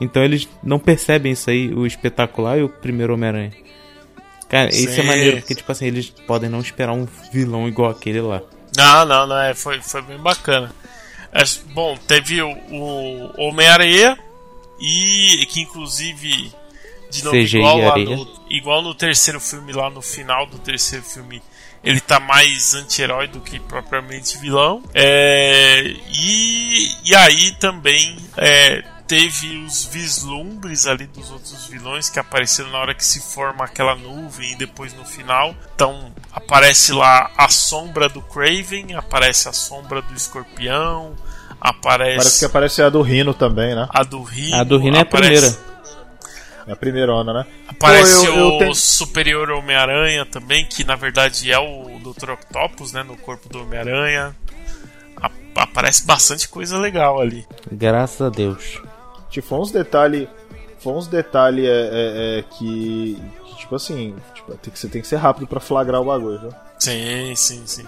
Então eles não percebem isso aí, o espetacular e o primeiro Homem-Aranha. Cara, isso é Sim. maneiro, porque, tipo assim, eles podem não esperar um vilão igual aquele lá. Não, não, não, é, foi, foi bem bacana. É, bom, teve o, o Homem-Areia e que inclusive de novo, CGI igual, no, igual no terceiro filme, lá no final do terceiro filme, ele tá mais anti-herói do que propriamente vilão. É, e, e aí também é, teve os vislumbres ali dos outros vilões que apareceram na hora que se forma aquela nuvem e depois no final. Então aparece lá a sombra do Craven, aparece a sombra do Escorpião, aparece, Parece que aparece a do Rino também, né? a do Rino. A do Rino é a primeira. É a primeira onda, né? Aparece Pô, eu- eu o tenho- Superior Homem-Aranha também, que na verdade é o Dr. Octopus, né? No corpo do Homem-Aranha. Aparece bastante coisa legal ali. Graças a Deus. Tipo, foi uns detalhes. Foi uns detalhes é, é, é, que, que, Tipo assim, tipo, tem que, você tem que ser rápido pra flagrar o bagulho, viu? Sim, sim, sim.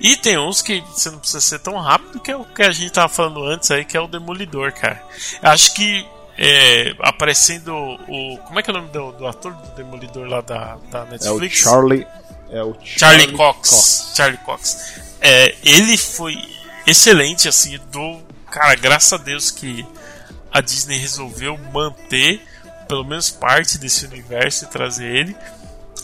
E tem uns que você não precisa ser tão rápido, que é o que a gente tava falando antes aí, que é o Demolidor, cara. Acho que é, aparecendo o. Como é que é o nome do, do ator do Demolidor lá da, da É o Netflix? Charlie. É o Charlie Cox. Charlie Cox. É, ele foi excelente, assim, do. Cara, graças a Deus que a Disney resolveu manter pelo menos parte desse universo e trazer ele.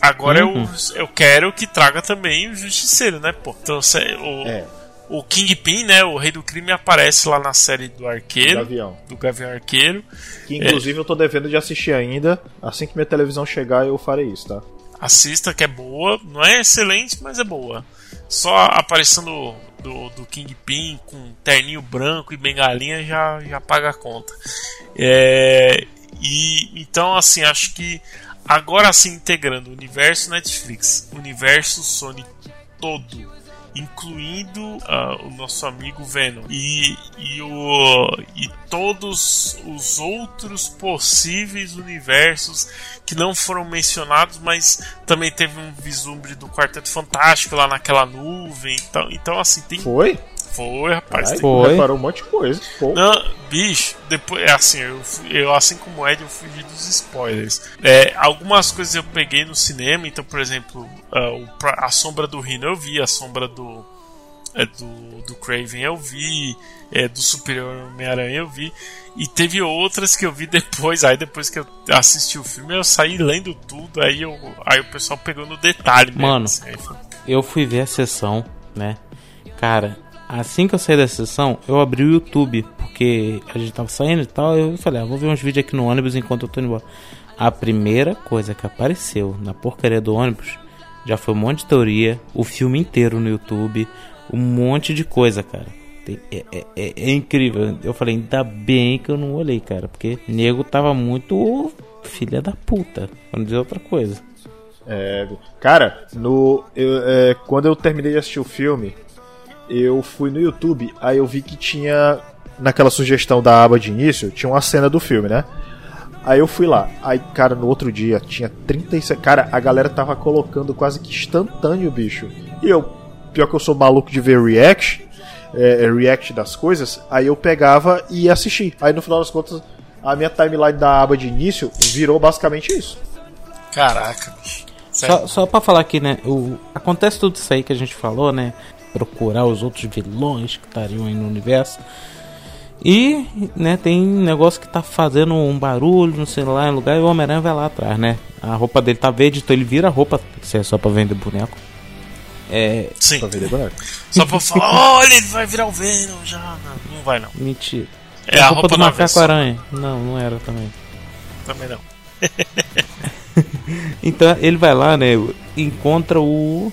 Agora Uhum. eu, eu quero que traga também o Justiceiro, né, pô? Então, se- o, É, o Kingpin, né, o Rei do Crime, aparece lá na série do Arqueiro, avião. do Gavião Arqueiro. Que inclusive eu tô devendo de assistir ainda. Assim que minha televisão chegar, eu farei isso, tá? assista que é boa, não é excelente, mas é boa. Só aparecendo do, do Kingpin com terninho branco e bengalinha já, já paga a conta. É, e então assim, acho que agora sim integrando o universo Netflix, o universo Sony todo, incluindo ah, o nosso amigo Venom e, e, o, e todos os outros possíveis universos que não foram mencionados, mas também teve um vislumbre do Quarteto Fantástico lá naquela nuvem. Então, então assim, tem. Foi? Foi, rapaz. Ai, tem- Foi. Reparou um monte de coisa. Pô. não, bicho, depois, é assim, eu, eu, assim como o Ed, eu fugi dos spoilers. É, algumas coisas eu peguei no cinema, então, por exemplo, ah, pra- a sombra do Rino eu vi, a sombra do, é, do, do Craven eu vi, é, do Superior Homem-Aranha eu vi, e teve outras que eu vi depois, aí depois que eu assisti o filme eu saí lendo tudo, aí, eu, aí o pessoal pegou no detalhe mesmo. Mano. assim, foi- Eu fui ver a sessão, né? Cara, assim que eu saí da sessão, eu abri o YouTube, porque a gente tava saindo e tal, eu falei, ah, vou ver uns vídeos aqui no ônibus enquanto eu tô indo embora. A primeira coisa que apareceu na porcaria do ônibus já foi um monte de teoria, o filme inteiro no YouTube, um monte de coisa, cara. É, é- é- é incrível. Eu falei, ainda bem que eu não olhei, cara, porque nego tava muito filha da puta, não dizer outra coisa. É, cara, no, eu, é, quando eu terminei de assistir o filme, eu fui no YouTube, aí eu vi que tinha, naquela sugestão da aba de início, tinha uma cena do filme, né? Aí eu fui lá, aí, cara, no outro dia tinha 36. Cara, a galera tava colocando quase que instantâneo, bicho. E eu, pior que eu sou maluco de ver react, é, é, react das coisas, aí eu pegava e ia assistir. Aí no final das contas, a minha timeline da aba de início virou basicamente isso. Caraca, bicho. Só, só pra falar aqui, né? O, acontece tudo isso aí que a gente falou, né? Procurar os outros vilões que estariam aí no universo. E, né, tem negócio que tá fazendo um barulho, não sei lá, em lugar, e o Homem-Aranha vai lá atrás, né? A roupa dele tá verde, então ele vira a roupa, se é só pra vender boneco. É. Sim. Pra vender boneco. Só pra falar, olha, ele vai virar o Venom já. Não, não vai não. Mentira. É a a roupa, roupa do da macaco versão. aranha. Não, não era também. Também não. Então ele vai lá, né? Encontra o.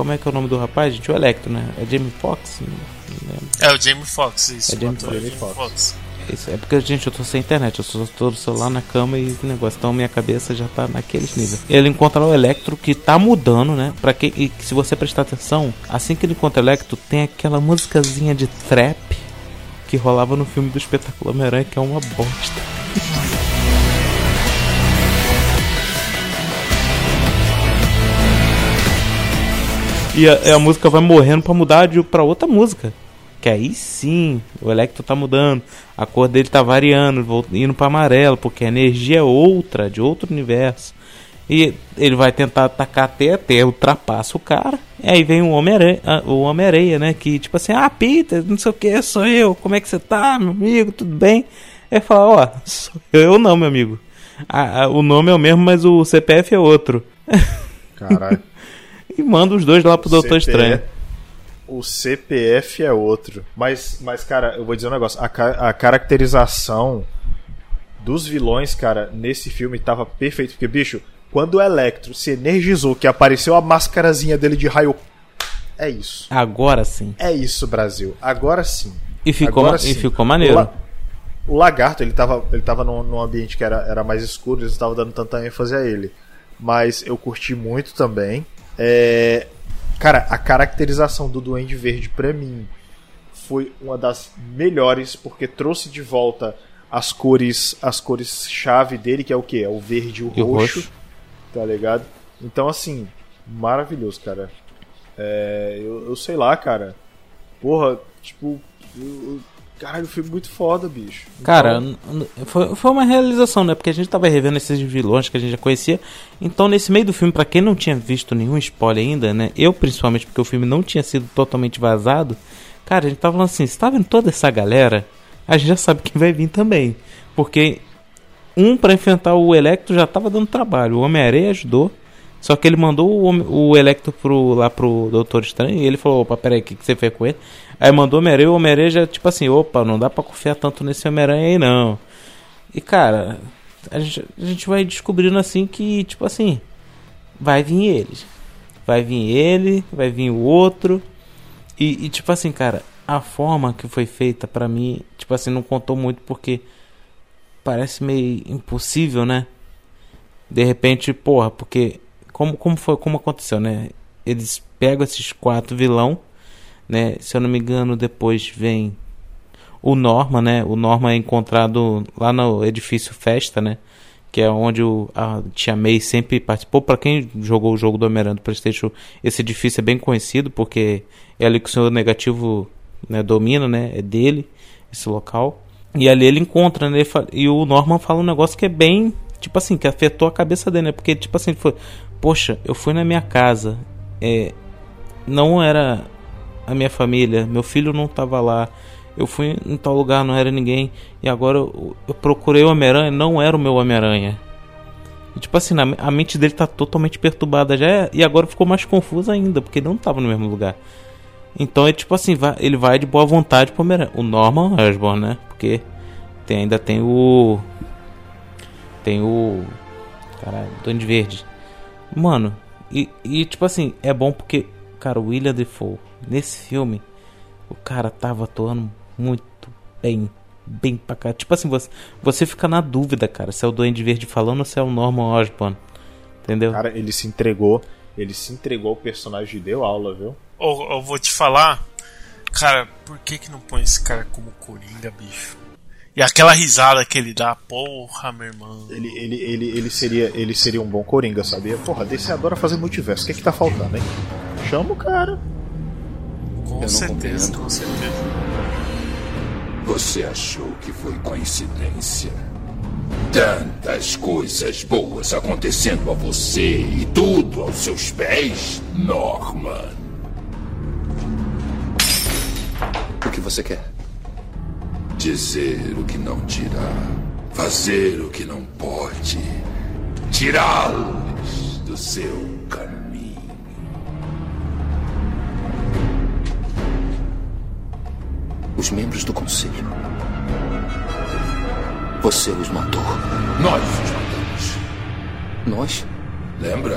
Como é que é o nome do rapaz, gente? O Electro, né? É Jamie Foxx? Não lembro. É o Jamie Foxx, isso. É Jamie o ator Foxx. Jamie Foxx. Isso é porque, gente, eu tô sem internet, eu só tô do celular na cama e esse negócio, então minha cabeça já tá naqueles níveis. Ele encontra o Electro que tá mudando, né? Pra que, e se você prestar atenção, assim que ele encontra o Electro, tem aquela musicazinha de trap que rolava no filme do Espetáculo Homem-Aranha, que é uma bosta. E a, a música vai morrendo pra mudar de, pra outra música. Que aí sim, o Electro tá mudando, a cor dele tá variando, indo pra amarelo, porque a energia é outra, de outro universo. E ele vai tentar atacar até, até ultrapassa o cara. E aí vem o Homem-Aranha, o Homem-Aranha, né? Que tipo assim, ah, Peter, não sei o que, sou eu, como é que você tá, meu amigo, tudo bem? Aí fala, ó, sou eu, não, meu amigo. Ah, ah, o nome é o mesmo, mas o CPF é outro. Caralho. E manda os dois lá pro Doutor Estranho. O CPF é outro. Mas, mas, cara, eu vou dizer um negócio. A, a caracterização dos vilões, cara, nesse filme tava perfeito. Porque, bicho, quando o Electro se energizou, que apareceu a máscarazinha dele de raio. É isso. Agora sim. É isso, Brasil. Agora sim. E ficou, Agora ma- e sim. ficou maneiro. O, la- o lagarto, ele tava, ele tava num, num ambiente que era, era mais escuro, eles estavam dando tanta ênfase a ele. Mas eu curti muito também. É, Cara, a caracterização do Duende Verde pra mim foi uma das melhores, porque trouxe de volta as cores as cores chave dele, que é o que? É o verde e o E roxo, roxo. tá ligado? Então, assim, maravilhoso, cara. É, eu, eu sei lá, cara. Porra, tipo. eu- caralho, foi muito foda, bicho. Cara, Então, foi, foi uma realização, né? Porque a gente tava revendo esses vilões que a gente já conhecia. Então, nesse meio do filme, pra quem não tinha visto nenhum spoiler ainda, né? Eu, principalmente, porque o filme não tinha sido totalmente vazado. Cara, a gente tava falando assim: você tá vendo toda essa galera? A gente já sabe quem vai vir também. Porque um pra enfrentar o Electro já tava dando trabalho. O Homem-Aranha ajudou. Só que ele mandou o, o Electro pro, lá pro Doutor Estranho e ele falou: opa, peraí, o que, que você fez com ele? Aí mandou o Homem-Aranha e o Homem-Aranha já, tipo assim: opa, não dá pra confiar tanto nesse Homem-Aranha aí não. E cara, a gente, a gente vai descobrindo assim que, tipo assim, vai vir eles. Vai vir ele, vai vir o outro. E, e, tipo assim, cara, a forma que foi feita pra mim, tipo assim, não contou muito porque parece meio impossível, né? De repente, porra, porque como, como foi, como aconteceu, né? Eles pegam esses quatro vilão, né? Se eu não me engano, depois vem o Norma, né? O Norma é encontrado lá no edifício Festa, né? Que é onde o, a Tia May sempre participou. Pra quem jogou o jogo do Homem-Aranha do PlayStation, esse edifício é bem conhecido porque é ali que o Senhor Negativo né, domina, né? É dele esse local. E ali ele encontra, né? E o Norman fala um negócio que é bem, tipo assim, que afetou a cabeça dele, né? Porque, tipo assim, foi, poxa, eu fui na minha casa, é, não era a minha família, meu filho não tava lá, eu fui em tal lugar, não era ninguém, e agora eu, eu procurei o Homem-Aranha, não era o meu Homem-Aranha. Tipo assim, a mente dele tá totalmente perturbada já, e agora ficou mais confusa ainda, porque ele não tava no mesmo lugar. Então é tipo assim, vai- ele vai de boa vontade pro Homem-Aranha. O Norman Osborn, né? Porque tem, ainda tem o. Tem o. Caralho, Duende Verde. Mano, e, e tipo assim, é bom porque, cara, o William Defoe, nesse filme, o cara tava atuando muito bem. Bem pra cá. Tipo assim, você, você fica na dúvida, cara, se é o Duende Verde falando ou se é o Norman Osborn. Entendeu? Cara, ele se entregou. Ele se entregou ao personagem e deu aula, viu? Ou eu vou te falar, cara, por que que não põe esse cara como Coringa, bicho? E aquela risada que ele dá, porra, meu irmão. Ele, ele, ele, ele, seria, ele seria um bom Coringa, sabia? Porra, DC adora fazer multiverso. O que é que tá faltando, hein? Chama o cara. Com não certeza, compreendo. com certeza. Você achou que foi coincidência? Tantas coisas boas acontecendo a você e tudo aos seus pés, Norman. O que você quer? Dizer o que não dirá, fazer o que não pode, tirá-los do seu caminho. Os membros do conselho. Você os matou. Nós os matamos. Nós? Lembra?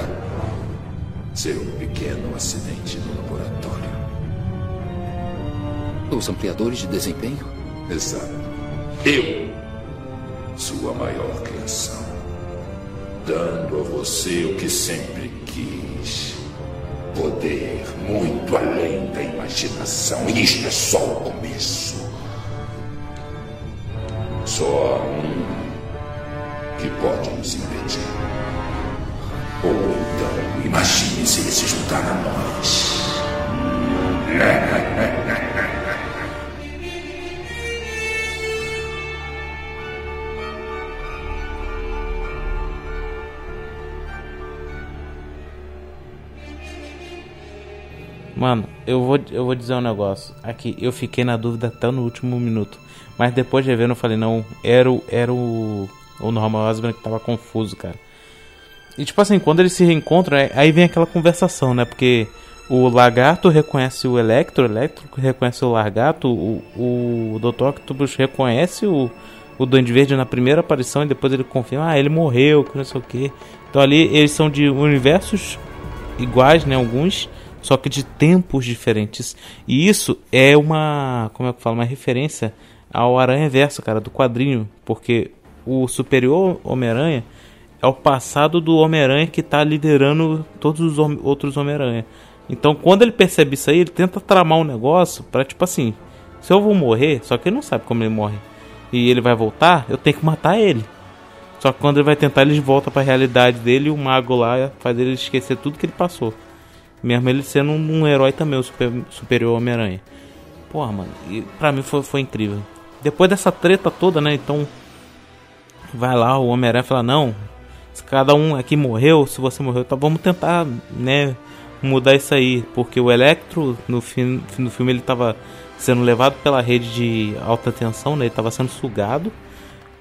Seu pequeno acidente no laboratório. Os ampliadores de desempenho? Exato. Eu, sua maior criação, dando a você o que sempre quis. Poder muito além da imaginação. E isto é só o começo. Só um que pode nos impedir. Ou então, imagine se ele se juntar a nós. Mano, eu vou, eu vou dizer um negócio. Aqui, eu fiquei na dúvida até no último minuto. Mas depois de vendo, eu falei, não, era o, era o, o Norman Osborn que tava confuso, cara. E tipo assim, quando eles se reencontram, aí- aí vem aquela conversação, né? Porque o lagarto reconhece o Electro, o Electro reconhece o lagarto, o, o Dr. Octopus reconhece o, o Duende Verde na primeira aparição e depois ele confirma, ah, ele morreu, que não sei o que. Então ali eles são de universos iguais, né? Alguns, só que de tempos diferentes. E isso é uma, como é que fala, uma referência ao Aranha Verso, cara, do quadrinho, porque o superior Homem-Aranha é o passado do Homem-Aranha que tá liderando todos os hom- outros Homem-Aranha. Então, quando ele percebe isso aí, ele tenta tramar um negócio pra tipo assim, se eu vou morrer, só que ele não sabe como ele morre, e ele vai voltar, eu tenho que matar ele. Só que quando ele vai tentar, ele volta pra realidade dele e o mago lá faz ele esquecer tudo que ele passou. Mesmo ele sendo um, um herói também, o super, superior Homem-Aranha. Porra, mano, e pra mim foi, foi incrível. Depois dessa treta toda, né, então... Vai lá, o Homem-Aranha fala, não, se cada um aqui morreu, se você morreu, tá, vamos tentar, né, mudar isso aí. Porque o Electro, no, fim, no filme, ele tava sendo levado pela rede de alta tensão, né, ele tava sendo sugado.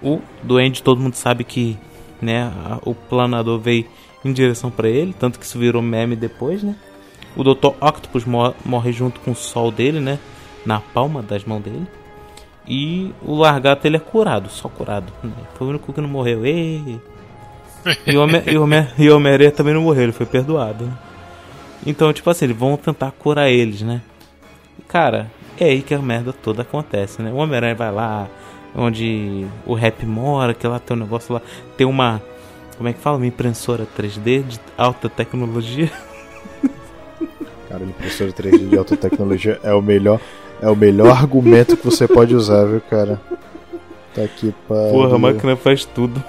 O Duende, todo mundo sabe que, né, o planador veio em direção pra ele, tanto que isso virou meme depois, né. O Dr. Octopus mor- morre junto com o sol dele, né, na palma das mãos dele. E o Largato ele é curado, só curado. né? Foi o único que não morreu. Ei. E o Homem- e o Homem- e o Homem-Aranha também não morreu, ele foi perdoado. né? Então, tipo assim, eles vão tentar curar eles, né? Cara, é aí que a merda toda acontece, né? O Homem-Aranha vai lá, onde o rap mora, que lá tem um negócio lá. Tem uma. Como é que fala? Uma impressora 3D de alta tecnologia. Cara, impressora 3D de alta tecnologia é o melhor, é o melhor argumento que você pode usar, viu, cara? Tá aqui para. Porra, a máquina faz tudo.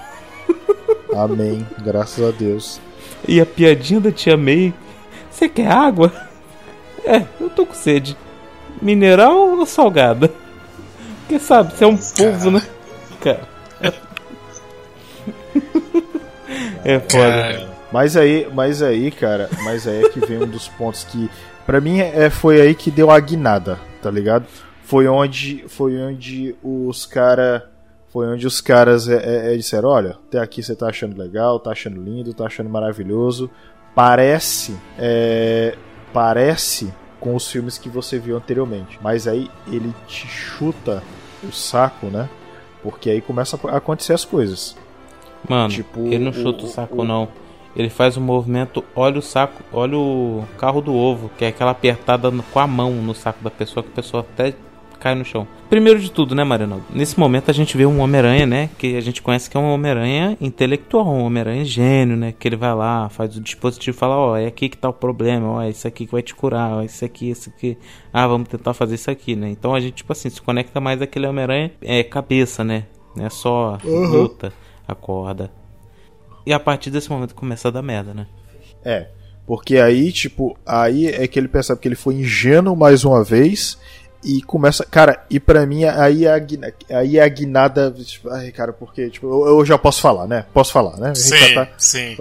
Amém, graças a Deus. E a piadinha da tia May. Você quer água? É, eu tô com sede. Mineral ou salgada? Porque sabe, você é um povo, né? Cara. É foda. Mas aí, mas aí, cara, mas aí é que vem um dos pontos que Pra mim é, foi aí que deu a guinada, tá ligado? Foi onde foi onde os cara foi onde os caras é, é, é, disseram, olha, até aqui você tá achando legal, tá achando lindo, tá achando maravilhoso. Parece é, parece com os filmes que você viu anteriormente, mas aí ele te chuta o saco, né? Porque aí começa a acontecer as coisas. Mano, Tipo, ele não o- chuta o saco, o- não. Ele faz o movimento, olha o saco, olha o carro do ovo, que é aquela apertada no- com a mão no saco da pessoa, que a pessoa até cai no chão. Primeiro de tudo, né, Mariano? Nesse momento a gente vê um Homem-Aranha, né? Que a gente conhece que é um Homem-Aranha intelectual, um Homem-Aranha gênio, né? Que ele vai lá, faz o dispositivo e fala, ó, é aqui que tá o problema, ó, é isso aqui que vai te curar, ó, é isso aqui, isso aqui. Ah, vamos tentar fazer isso aqui, né? Então a gente, tipo assim, se conecta mais àquele Homem-Aranha é cabeça, né? Não é só luta, acorda. E a partir desse momento começa a dar merda, né? É, porque aí, tipo, aí é que ele percebe que ele foi ingênuo mais uma vez e começa. Cara, e pra mim aí é a, guina- aí é a guinada. Tipo, ai, cara, porque, tipo, eu, eu já posso falar, né? Posso falar, né? Sim, já tá- sim.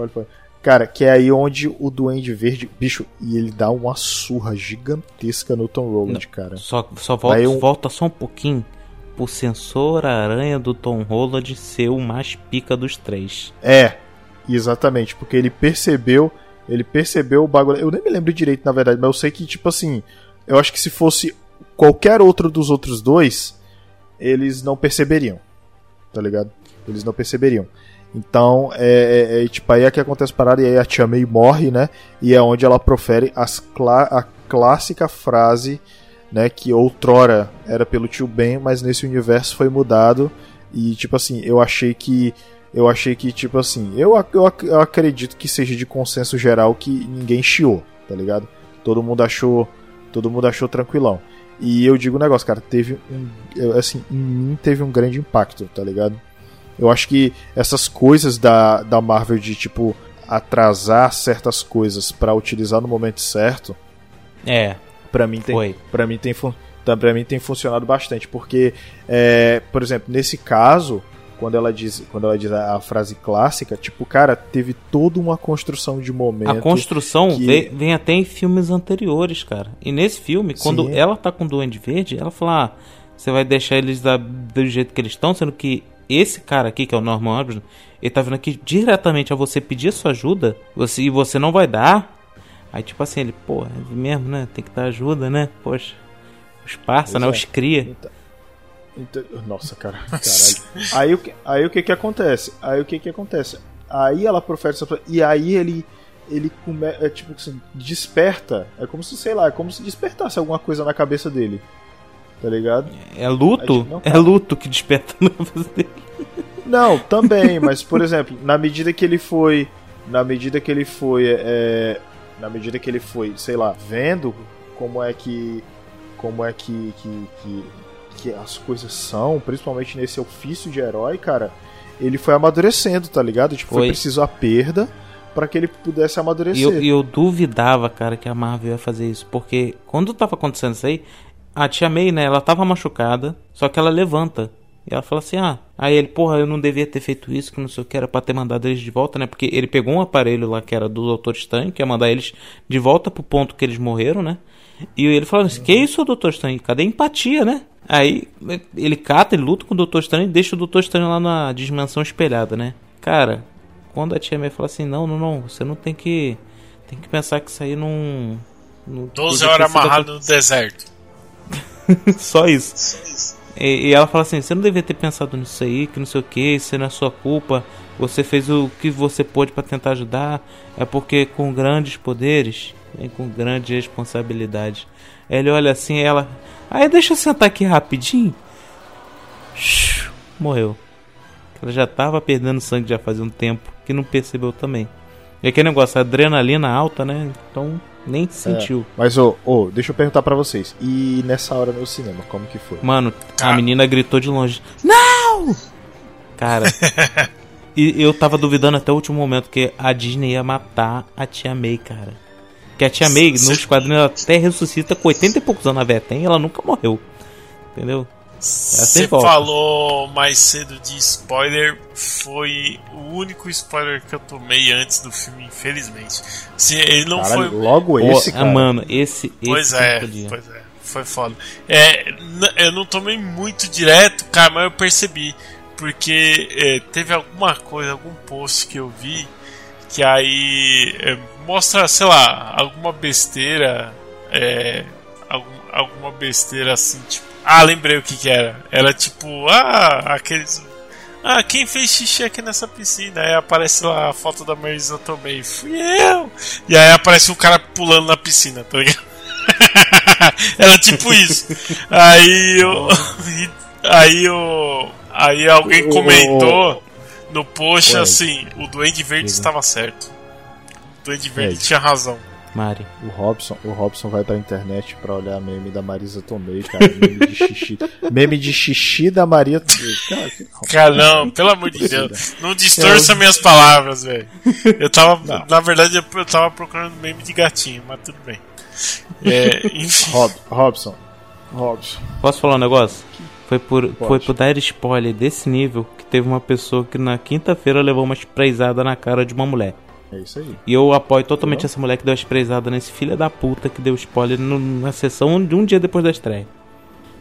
Cara, que é aí onde o Duende Verde, bicho, e ele dá uma surra gigantesca no Tom Holland, cara. Só, só volta, Aí um- volta só um pouquinho pro sensor aranha do Tom Holland ser o mais pica dos três. É, exatamente, porque ele percebeu, ele percebeu o bagulho. Eu nem me lembro direito, na verdade, mas eu sei que, tipo assim, eu acho que se fosse qualquer outro dos outros dois, eles não perceberiam, tá ligado? Eles não perceberiam. Então, é, é- é, tipo, aí é que acontece a parada, e aí a Tia May morre, né? E é onde ela profere as clá- a clássica frase, né? Que outrora era pelo tio Ben, mas nesse universo foi mudado. E, tipo assim, eu achei que eu achei que, tipo assim, eu, eu, eu acredito que seja de consenso geral que ninguém chiou, tá ligado? Todo mundo achou. Todo mundo achou tranquilão. E eu digo um negócio, cara, teve um. Assim, em mim teve um grande impacto, tá ligado? Eu acho que essas coisas da, da Marvel de, tipo, atrasar certas coisas pra utilizar no momento certo, É, Pra mim tem, Foi. para mim tem, pra mim tem funcionado bastante, porque, é, por exemplo, nesse caso, quando ela diz, quando ela diz a, a frase clássica, tipo, cara, teve toda uma construção de momento. A construção que- vem, vem até em filmes anteriores, cara. E nesse filme, quando Sim. ela tá com o Duende Verde, ela fala: ah, você vai deixar eles da- do jeito que eles estão, sendo que esse cara aqui, que é o Norman Osborn, ele tá vindo aqui diretamente a você pedir a sua ajuda, você, e você não vai dar. Aí, tipo assim, ele, pô, é mesmo, né? Tem que dar ajuda, né? Poxa, os parça, Pois né? é. Os cria. Então- então- nossa, cara, caralho. Aí o que, aí o que que acontece? Aí o que que acontece? Aí ela profere essa e aí ele ele come, é tipo assim, desperta. É como se, sei lá, é como se despertasse alguma coisa na cabeça dele. Tá ligado? É luto? Aí, tipo, não, é luto que desperta na cabeça dele. Não, também, mas por exemplo, na medida que ele foi, na medida que ele foi, é, na medida que ele foi, sei lá, vendo como é que, como é que, que, que, que as coisas são, principalmente nesse ofício de herói, cara, ele foi amadurecendo, tá ligado? Tipo, foi, Foi. preciso a perda pra que ele pudesse amadurecer. eu, e eu duvidava, cara, que a Marvel ia fazer isso. Porque quando tava acontecendo isso aí, a tia May, né, ela tava machucada, só que ela levanta. E ela fala assim, ah, aí ele, porra, eu não devia ter feito isso, que não sei o que, era pra ter mandado eles de volta, né? Porque ele pegou um aparelho lá que era do Doutor Estranho, que ia mandar eles de volta pro ponto que eles morreram, né? E ele falou assim, que isso, Doutor Estranho? Cadê a empatia, né? Aí ele cata, ele luta com o Doutor Estranho e deixa o Doutor Estranho lá na dimensão espelhada, né? Cara, quando a tia May fala assim, não, não, não, você não tem que. Tem que pensar que isso aí não. não 12 podia ter horas amarrado no deserto. Só isso. E, e ela fala assim: você não devia ter pensado nisso aí, que não sei o que, isso não é sua culpa. Você fez o que você pôde pra tentar ajudar. É porque com grandes poderes vem com grande responsabilidade. Ele olha assim, ela. Aí deixa eu sentar aqui rapidinho. Shhh, Morreu. Ela já tava perdendo sangue já fazia um tempo, que não percebeu também. E aquele negócio, adrenalina alta, né? Então nem sentiu. É, mas, ô, ô, deixa eu perguntar pra vocês. E nessa hora no cinema, como que foi? Mano, a menina gritou de longe: Não! Cara, e eu tava duvidando até o último momento que a Disney ia matar a tia May, cara. Que a tia May, nos quadrinhos, ela até ressuscita com 80 e poucos anos a véia tem e ela nunca morreu. Entendeu? Você sem volta. falou mais cedo de spoiler, foi o único spoiler que eu tomei antes do filme, infelizmente. Sim, ele não Caralho, foi. logo Pô, esse, ah, cara. mano, esse. Pois esse é, pois é, foi foda. É, eu não tomei muito direto, cara, mas eu percebi. Porque é, teve alguma coisa, algum post que eu vi que aí é, mostra, sei lá, alguma besteira. É, algum- alguma besteira assim, tipo. Ah, lembrei o que que era. Era tipo, ah, aqueles. Ah, quem fez xixi aqui nessa piscina? Aí aparece lá a foto da Marisa Tomei. Fui eu! E aí aparece um cara pulando na piscina, tá ligado? Era tipo isso. Aí eu. Aí eu. Aí alguém comentou no post assim: o Duende Verde estava certo. O Duende Verde É. tinha razão. Mari. O Robson, o Robson vai pra internet pra olhar meme da Marisa Tomei, cara. Meme de xixi. meme de xixi da Maria Tomei. Cara, que- Cara, não, pelo amor de Deus. Não distorça minhas palavras, velho. Eu tava. Na verdade, eu eu tava procurando meme de gatinho, mas tudo bem. É, enfim. Rob, Robson. Robson. Posso falar um negócio? Foi por, Pode. foi por dar spoiler desse nível que teve uma pessoa que na quinta-feira levou uma espreizada na cara de uma mulher. É isso aí. E eu apoio totalmente essa mulher que deu a espreizada nesse filho da puta que deu spoiler na sessão de um dia depois da estreia.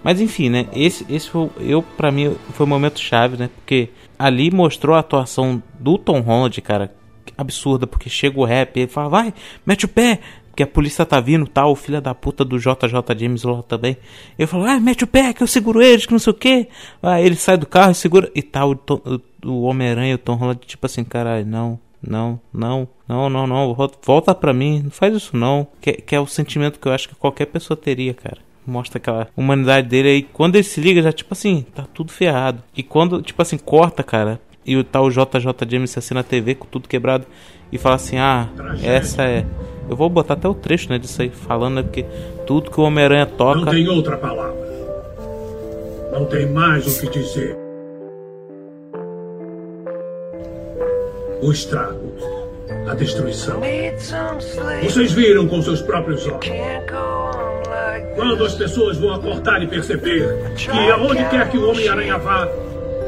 Mas enfim, né? Esse, esse foi, eu, pra mim, foi o momento chave, né? Porque ali mostrou a atuação do Tom Holland, cara, absurda, porque chega o rap e ele fala, vai, mete o pé, porque a polícia tá vindo tal, o filho da puta do JJ James lá também. Eu falo, ah, mete o pé, que eu seguro eles, que não sei o que. Aí ele sai do carro e segura. E tal, o, Tom- o- o Homem-Aranha e o Tom Holland, tipo assim, caralho, não, não, não, não, não, não, vo- volta pra mim, não faz isso não. Que, que é o sentimento que eu acho que qualquer pessoa teria, cara. Mostra aquela humanidade dele aí. Quando ele se liga, já, tipo assim, tá tudo ferrado. E quando, tipo assim, corta, cara, e o tal JJ James assim na TV com tudo quebrado e fala assim: Ah, essa é. Eu vou botar até o trecho, né, disso aí, falando, né, porque tudo que o Homem-Aranha Não toca. tem outra palavra. Não tem mais o que dizer. O estrago, a destruição. Vocês viram com seus próprios olhos. Quando as pessoas vão acordar e perceber que aonde quer que o Homem-Aranha vá,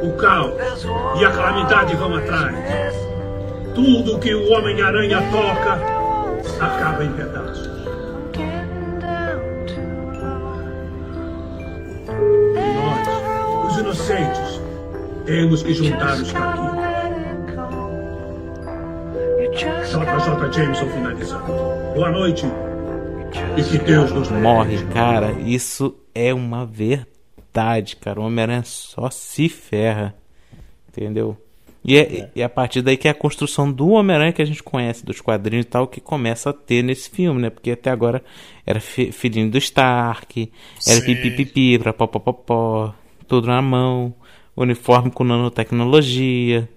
o caos e a calamidade vão atrás. Tudo que o Homem-Aranha toca acaba em pedaços. E nós, os inocentes, temos que juntar os caquinhos. JJ Jameson finalizando. Boa noite. E que Deus nos. Morre, cara. Isso é uma verdade, cara. O Homem-Aranha só se ferra. Entendeu? E é, e é a partir daí que é a construção do Homem-Aranha que a gente conhece, dos quadrinhos e tal, que começa a ter nesse filme, né? Porque até agora era fi- filhinho do Stark, era Sim. pipipipi, pra popopopó, tudo na mão, uniforme com nanotecnologia.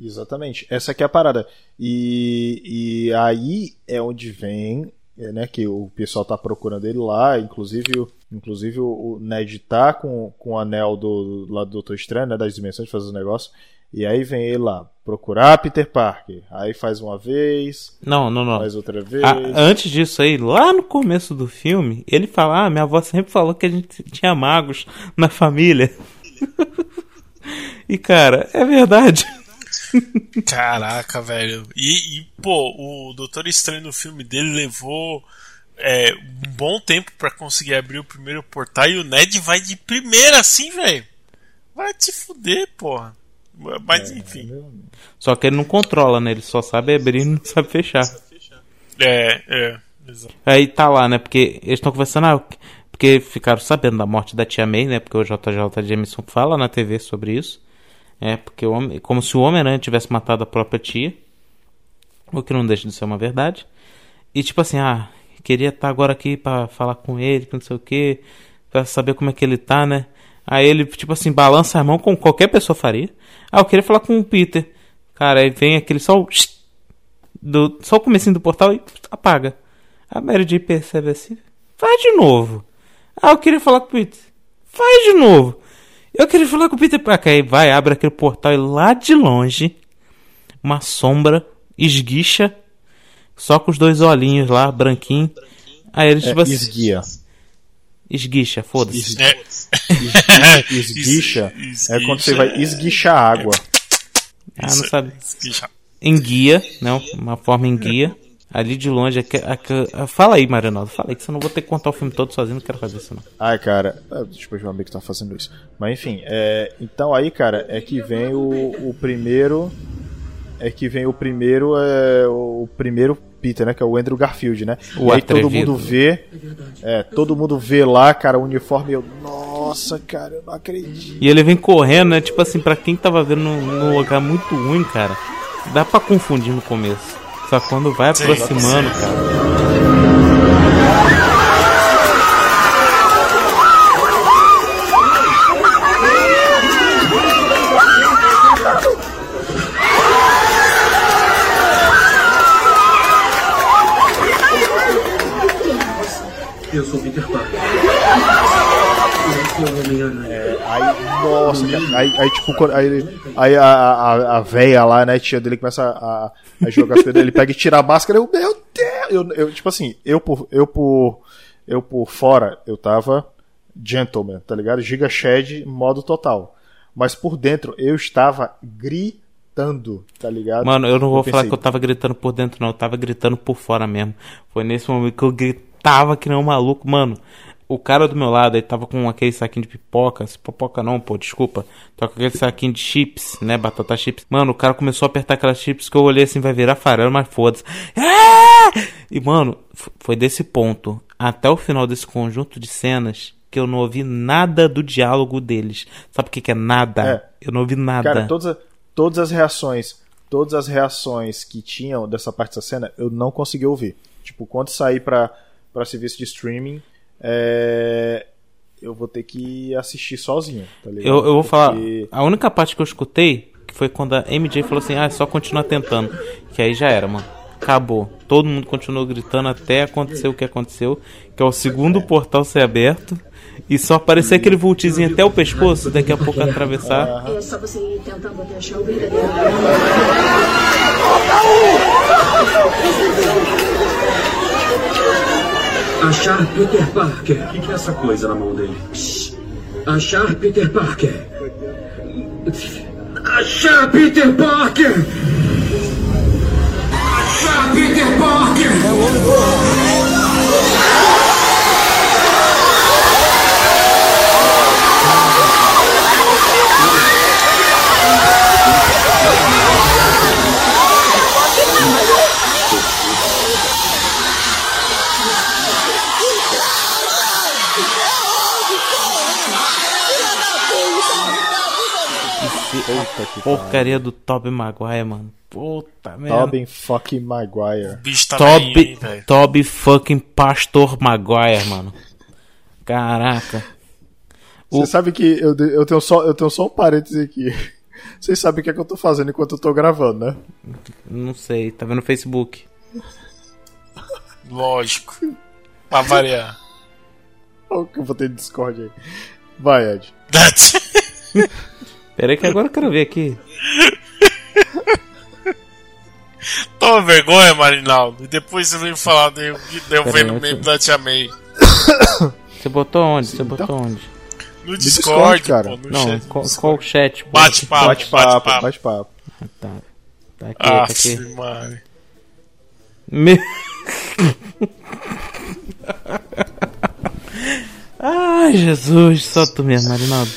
Exatamente. Essa aqui é a parada. E, e aí é onde vem, é, né, que o pessoal tá procurando ele lá, inclusive, o- inclusive o o Ned tá com, com o anel do, lá do Doutor Estranho, né, das dimensões, fazer os negócios. E aí vem ele lá, procurar Peter Parker. Aí faz uma vez, Não, não, não. faz outra vez. Ah, antes disso aí, lá no começo do filme, ele fala: Ah, minha avó sempre falou que a gente tinha magos na família. e cara, é verdade. Caraca, velho. E, e, pô, o Doutor Estranho no filme dele levou é, um bom tempo pra conseguir abrir o primeiro portal e o Ned vai de primeira assim, velho. Vai te fuder, porra. Mas enfim. Só que ele não controla, né? Ele só sabe abrir e não sabe fechar. É, é. Exato. Aí tá lá, né? Porque eles estão conversando, ah, porque ficaram sabendo da morte da tia May, né? Porque o JJ Jameson fala na TV sobre isso. É, porque o homem, como se o Homem-Aranha tivesse matado a própria tia. O que não deixa de ser uma verdade. E tipo assim, ah, queria estar agora aqui pra falar com ele, que não sei o que, pra saber como é que ele tá, né? Aí ele, tipo assim, balança a mão como qualquer pessoa faria. Ah, eu queria falar com o Peter. Cara, aí vem aquele só do, só o comecinho do portal e apaga. A Mary Jane percebe assim, faz de novo. Ah, eu queria falar com o Peter. Faz de novo. Eu queria falar com o Peter Parker. Aí vai, abre aquele portal e lá de longe, uma sombra esguicha, só com os dois olhinhos lá, branquinho. Aí ele É, tipo assim, esguia. esguicha, foda-se. É. Esguicha Es- é quando você esguicha vai esguichar água. Ah, não sabe. esguicha. Enguia, né? Uma forma enguia. Ali de longe. aque- aque- Fala aí, Marianaldo. Fala aí, que senão eu vou ter que contar o filme todo sozinho. Não quero fazer isso, não. Ai, cara, é, tipo, meu amigo tá fazendo isso. Mas enfim, é, então aí, cara, é que vem o, o primeiro. É que vem o primeiro. É, o primeiro Peter, né? Que é o Andrew Garfield, né? O e aí todo mundo vê. É, todo mundo vê lá, cara, o uniforme. e Eu, nossa, cara, eu não acredito. E ele vem correndo, né? Tipo assim, pra quem tava vendo num lugar muito ruim, cara, dá pra confundir no começo. Só quando vai Sim, aproximando, cara. Eu sou Peter Parker. Eu sou o Homem-Aranha. Aí, nossa, cara, aí, aí tipo, quando- aí, aí a, a, a véia lá, né, tia dele começa a, a jogar as coisas, ele pega e tira a máscara, eu, meu Deus! Eu, eu, tipo assim, eu por, eu por, eu por fora, eu tava gentleman, tá ligado? Giga Shed, modo total. Mas por dentro, eu estava gritando, tá ligado? Mano, eu não vou falar pensei, que eu tava gritando por dentro, não. Eu tava gritando por fora mesmo. Foi nesse momento que eu gritava que nem um maluco. Mano, o cara do meu lado, ele tava com aquele saquinho de pipoca. Pipoca não, pô, desculpa. Tava com aquele saquinho de chips, né? Batata chips. Mano, o cara começou a apertar aquelas chips que eu olhei assim, vai virar farelo, mas foda-se. É! E, mano, foi desse ponto, até o final desse conjunto de cenas, que eu não ouvi nada do diálogo deles. Sabe o que, que é nada? É. Eu não ouvi nada. Cara, todas, todas as reações, todas as reações que tinham dessa parte da cena, eu não consegui ouvir. Tipo, quando sair pra, pra serviço de streaming, é, eu vou ter que assistir sozinho, tá ligado? Eu, eu vou falar, Porque- a única parte que eu escutei que foi quando a MJ falou assim: ah, é só continuar tentando. Que aí já era, mano. Acabou. Todo mundo continuou gritando até acontecer o que aconteceu, que é o segundo portal ser aberto. E só aparecer aquele vultizinho até o pescoço, daqui a pouco atravessar. É só você ir tentando até achar o. Achar Peter Parker. O que, que é essa coisa na mão dele? Achar Peter Parker. Achar Peter Parker! Achar Peter Parker! Puta que Porcaria do Tobey Maguire, mano. Puta merda. Tobey fucking Maguire. O bicho tá velho. Toby fucking Pastor Maguire, mano. Caraca. Você sabe que eu, eu, tenho só, eu tenho só um parêntese aqui. Vocês sabem o que, é que eu tô fazendo enquanto eu tô gravando, né? Não sei, tá vendo no Facebook. Lógico. Pra variar. Olha o que eu vou ter de Discord aí. Vai, Ed. Pera aí que agora eu quero ver aqui. Toma vergonha, Marinaldo. E depois você vem falar de eu, de eu vendo meme da Tia May. Você botou onde? Você botou onde? No Discord, Discord, cara. pô, no Não, chat. qual, qual o chat? Bate-papo, Bate-papo, bate-papo. bate-papo. Ah, Tá. Tá aqui, tá aqui. mano. Me... Ai, Jesus, só tu mesmo, Marinaldo.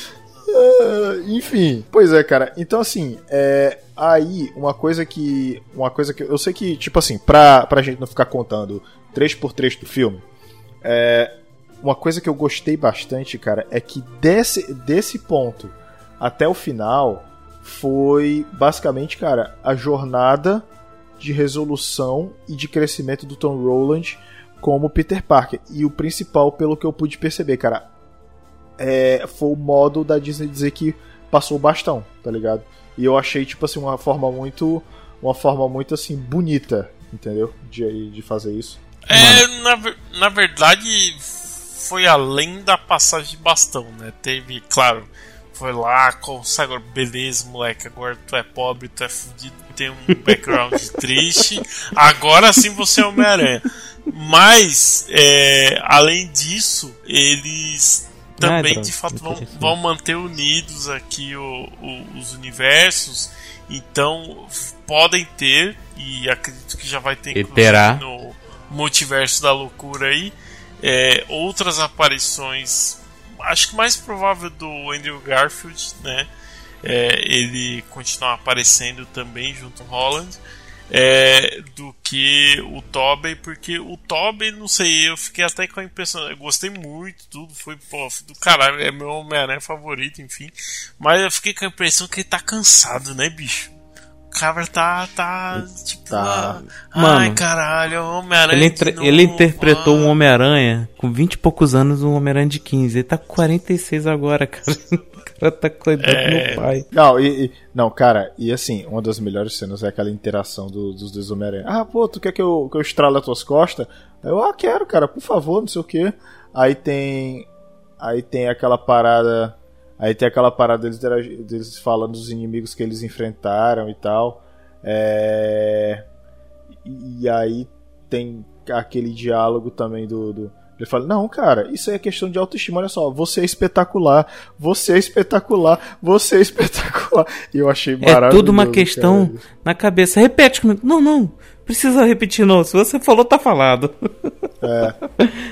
Ah, enfim, pois é, cara. Então assim, é, aí uma coisa que uma coisa que eu sei que tipo assim, pra, pra gente não ficar contando três por três do filme, é, uma coisa que eu gostei bastante, cara, é que desse desse ponto até o final foi basicamente, cara, a jornada de resolução e de crescimento do Tom Rolland como Peter Parker. E o principal, pelo que eu pude perceber, cara, é, foi o modo da Disney dizer que passou o bastão, tá ligado? E eu achei, tipo assim, uma forma muito. Uma forma muito assim, bonita, entendeu? De, de fazer isso. É, na, na verdade, foi além da passagem de bastão, né? Teve, claro, foi lá, consagrou, beleza, moleque, agora tu é pobre, tu é fudido, tem um background triste, agora sim você é Homem-Aranha. Mas, é, além disso, eles também, droga, de fato, vão, vão manter unidos aqui o- o- os universos, então podem ter, e acredito que já vai ter E inclusive, terá. no multiverso da loucura aí, é, outras aparições, acho que mais provável do Andrew Garfield, né? É, ele continuar aparecendo também junto com Holland. É, do que o Tobey, porque o Tobey, não sei, eu fiquei até com a impressão, eu gostei muito, tudo foi, pô, do caralho, é meu Homem-Aranha favorito, enfim, mas eu fiquei com a impressão que ele tá cansado, né, bicho? O cara tá, tá, tipo, Tá. ah, Mano, ai caralho, Homem-Aranha. Ele, novo, ele interpretou ah. um Homem-Aranha com 20 e poucos anos, um Homem-Aranha de 15. Ele tá com 46 agora, cara. O cara tá É. meu pai. Não, e, e- não, cara, e assim, uma das melhores cenas é aquela interação do- dos dois Homem-Aranha. Ah, pô, tu quer que eu, que eu estrale as tuas costas? Eu, ah, quero, cara, por favor, não sei o que. Aí tem. Aí tem aquela parada. Aí tem aquela parada deles, deles falando dos inimigos que eles enfrentaram e tal. É. E aí tem aquele diálogo também do. do- ele fala, não, cara, isso aí é questão de autoestima, olha só, você é espetacular, você é espetacular, você é espetacular. E eu achei maravilhoso. É tudo uma questão cara. na cabeça. Repete comigo. Não, não. Precisa repetir, não. Se você falou, tá falado. É.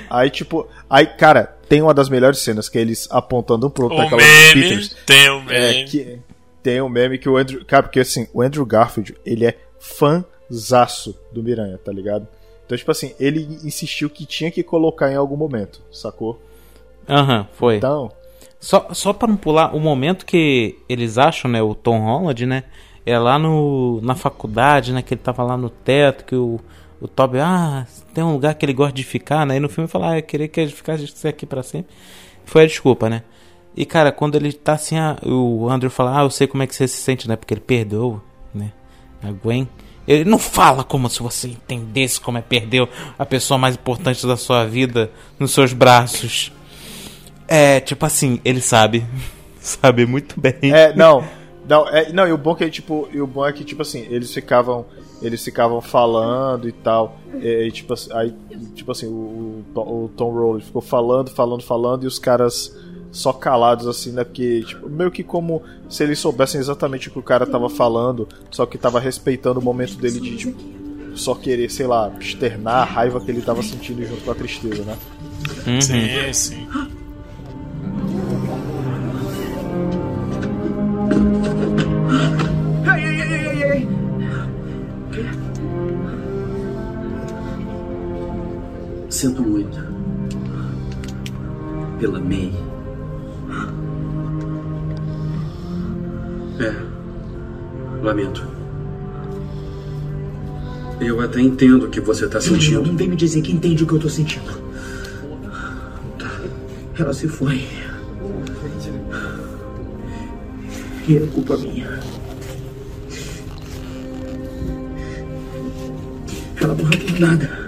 Aí, tipo, aí, cara, tem uma das melhores cenas que é eles apontando um pro outro O naquela meme, Peters. tem o É, meme. que tem um meme que o Andrew. Cara, porque assim, o Andrew Garfield, ele é fanzaço do Miranha, tá ligado? Então, tipo assim, ele insistiu que tinha que colocar em algum momento, sacou? Aham, foi. Então, Só, só pra não pular, o momento que eles acham, né, o Tom Holland, né, é lá no, na faculdade, né, que ele tava lá no teto, que o, o Toby, ah, tem um lugar que ele gosta de ficar, né, e no filme fala, ah, eu queria que ele ficasse aqui pra sempre. Foi a desculpa, né. E, cara, quando ele tá assim, ah, o Andrew fala, ah, eu sei como é que você se sente, né, porque ele perdeu, né, a Gwen. Ele não fala como se você entendesse como é perder a pessoa mais importante da sua vida nos seus braços. É, tipo assim, ele sabe. sabe muito bem. É, não. Não, é, não, e o bom que tipo, e o bom é que tipo assim, eles ficavam eles ficavam falando e tal. E, tipo aí tipo assim, o, o, Tom- Rowland ficou falando, falando, falando e os caras só calados assim, né? Porque, tipo, meio que como se eles soubessem exatamente o que o cara tava falando, só que tava respeitando o momento dele de, tipo, só querer, sei lá, externar a raiva que ele tava sentindo junto com a tristeza, né? Sim, sim. Ei, ei, ei, ei, ei, ei. Sinto muito. Pela May. É. Lamento. Eu até entendo o que você está sentindo. Não vem me dizer que entende o que eu tô sentindo. Ela se foi. E é culpa minha. Ela morreu por nada.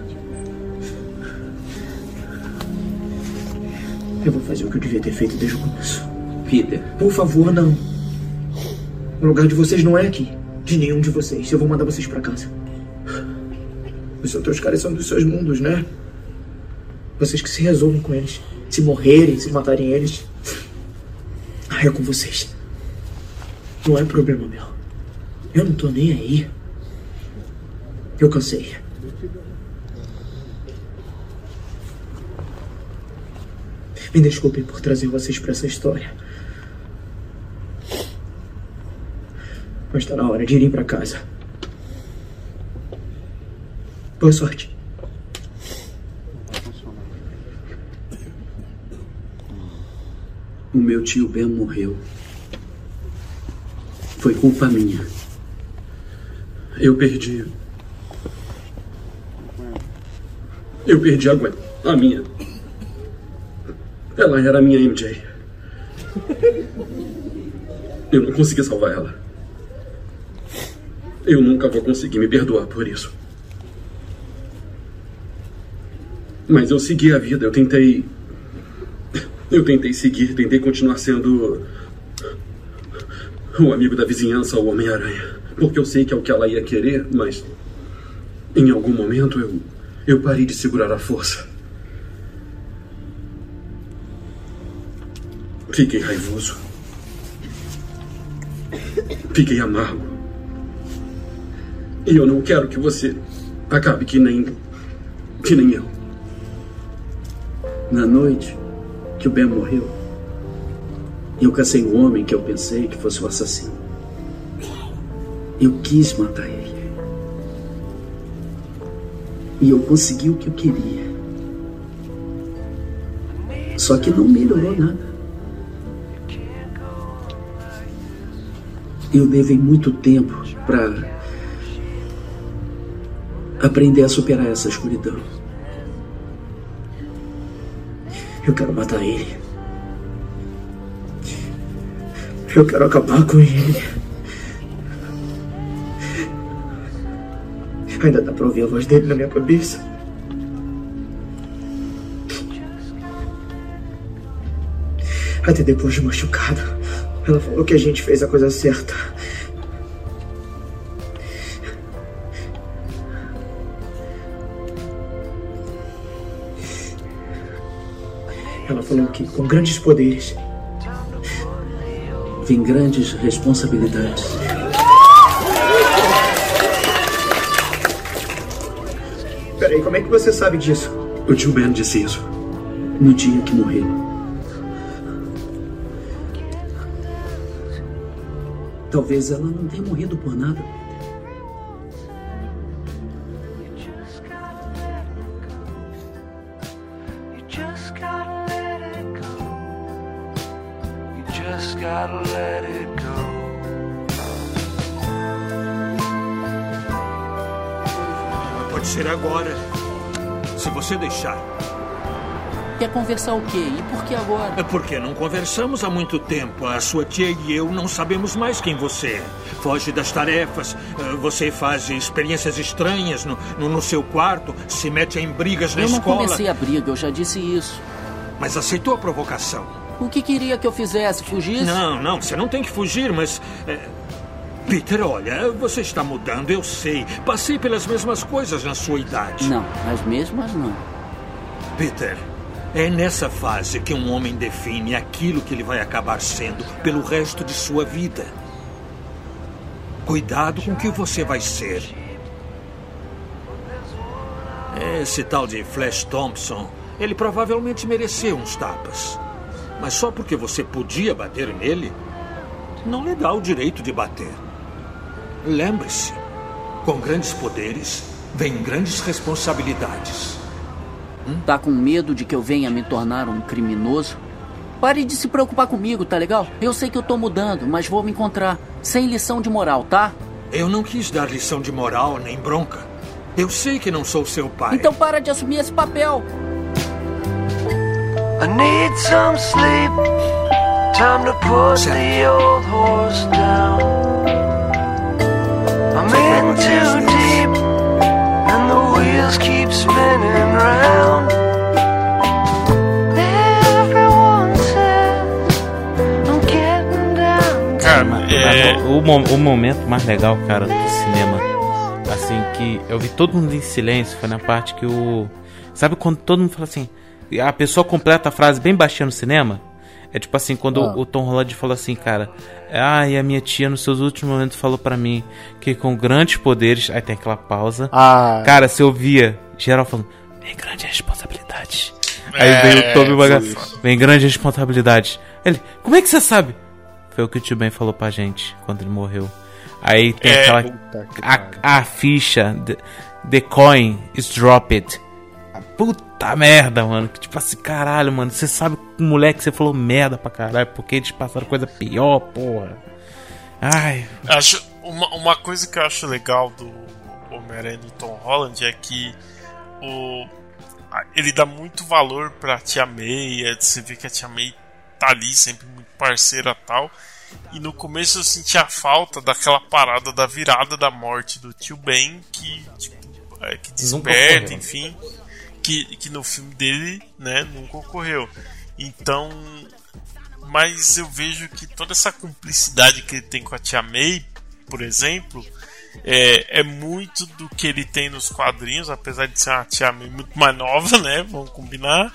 Eu vou fazer o que eu devia ter feito desde o começo. Peter. Por favor, não. O lugar de vocês não é aqui. De nenhum de vocês. Eu vou mandar vocês pra casa. Os outros caras são dos seus mundos, né? Vocês que se resolvem com eles. Se morrerem, se matarem eles. Ah, é com vocês. Não é problema meu. Eu não tô nem aí. Eu cansei. Me desculpem por trazer vocês pra essa história. Mas tá na hora de irem pra casa. Boa sorte. O meu tio Ben morreu. Foi culpa minha. Eu perdi. Eu perdi a Gwen. A minha. Ela era minha MJ. Eu não consegui salvar ela. Eu nunca vou conseguir me perdoar por isso. Mas eu segui a vida, eu tentei. Eu tentei seguir, tentei continuar sendo. o amigo da vizinhança, o Homem-Aranha. Porque eu sei que é o que ela ia querer, mas. Em algum momento eu. Eu parei de segurar a força. Fiquei raivoso. Fiquei amargo. E eu não quero que você acabe que nem. que nem eu. Na noite que o Ben morreu, eu cacei o homem que eu pensei que fosse o assassino. Eu quis matar ele. E eu consegui o que eu queria. Só que não melhorou nada. Eu levei muito tempo para aprender a superar essa escuridão. Eu quero matar ele. Eu quero acabar com ele. Ainda dá pra ouvir a voz dele na minha cabeça. Até depois de machucado, ela falou que a gente fez a coisa certa. Ela falou que com grandes poderes Vem grandes responsabilidades. Peraí, como é que você sabe disso? O tio Ben disse isso. No dia que morreu. Talvez ela não tenha morrido por nada. Pode ser agora. Se você deixar. Quer conversar o quê? E por que agora? É porque não conversamos há muito tempo. A sua tia e eu não sabemos mais quem você é. Foge das tarefas, eh, você faz experiências estranhas no, no, no seu quarto, se mete em brigas na eu não escola. comecei a briga, eu já disse isso. Mas aceitou a provocação. O que queria que eu fizesse? Fugisse? Não, não, você não tem que fugir, mas. eh, Peter, olha, você está mudando, eu sei. Passei pelas mesmas coisas na sua idade. Não, as mesmas não. Peter, É nessa fase que um homem define aquilo que ele vai acabar sendo pelo resto de sua vida. Cuidado com o que você vai ser. Esse tal de Flash Thompson, ele provavelmente mereceu uns tapas. Mas só porque você podia bater nele, não lhe dá o direito de bater. Lembre-se, com grandes poderes vem grandes responsabilidades. Tá com medo de que eu venha me tornar um criminoso? Pare de se preocupar comigo, tá legal? Eu sei que eu tô mudando, mas vou me encontrar. Sem lição de moral, tá? Eu não quis dar lição de moral nem bronca. Eu sei que não sou seu pai. Então para de assumir esse papel. I need some sleep. Time to put the old horse down. I'm in too deep, é. O, mo- o momento mais legal, cara, do cinema, assim, que eu vi todo mundo em silêncio, foi na parte que o. Sabe quando todo mundo fala assim. A pessoa completa a frase bem baixinha no cinema? É tipo assim, quando Ah. o Tom Holland falou assim, cara. Ah, e a minha tia nos seus últimos momentos falou pra mim que com grandes poderes. Aí tem aquela pausa. Ah. Cara, você ouvia geral falando, vem grande responsabilidade. Aí É, veio o Tobey Maguire, foi isso. vem grande responsabilidade. Ele, como é que você sabe? Foi o que o tio Ben falou pra gente quando ele morreu. Aí tem É, aquela. puta que A, a ficha, the, the coin is dropped. A Puta merda, mano. Que tipo assim, caralho, mano. Você sabe o moleque você falou merda pra caralho. Porque eles passaram coisa pior, porra. Ai. Acho uma, uma coisa que eu acho legal do Homem-Aranha do Tom Holland é que o, ele dá muito valor pra Tia May. é, Você vê que a Tia May tá ali, sempre muito parceira e tal. E no começo eu senti a falta daquela parada da virada da morte do tio Ben, que, tipo, é, que desperta, ocorreu. enfim. Que, que no filme dele, né, nunca ocorreu. Então, mas eu vejo que toda essa cumplicidade que ele tem com a Tia May, por exemplo, é, é muito do que ele tem nos quadrinhos, apesar de ser uma Tia May muito mais nova, né? Vamos combinar.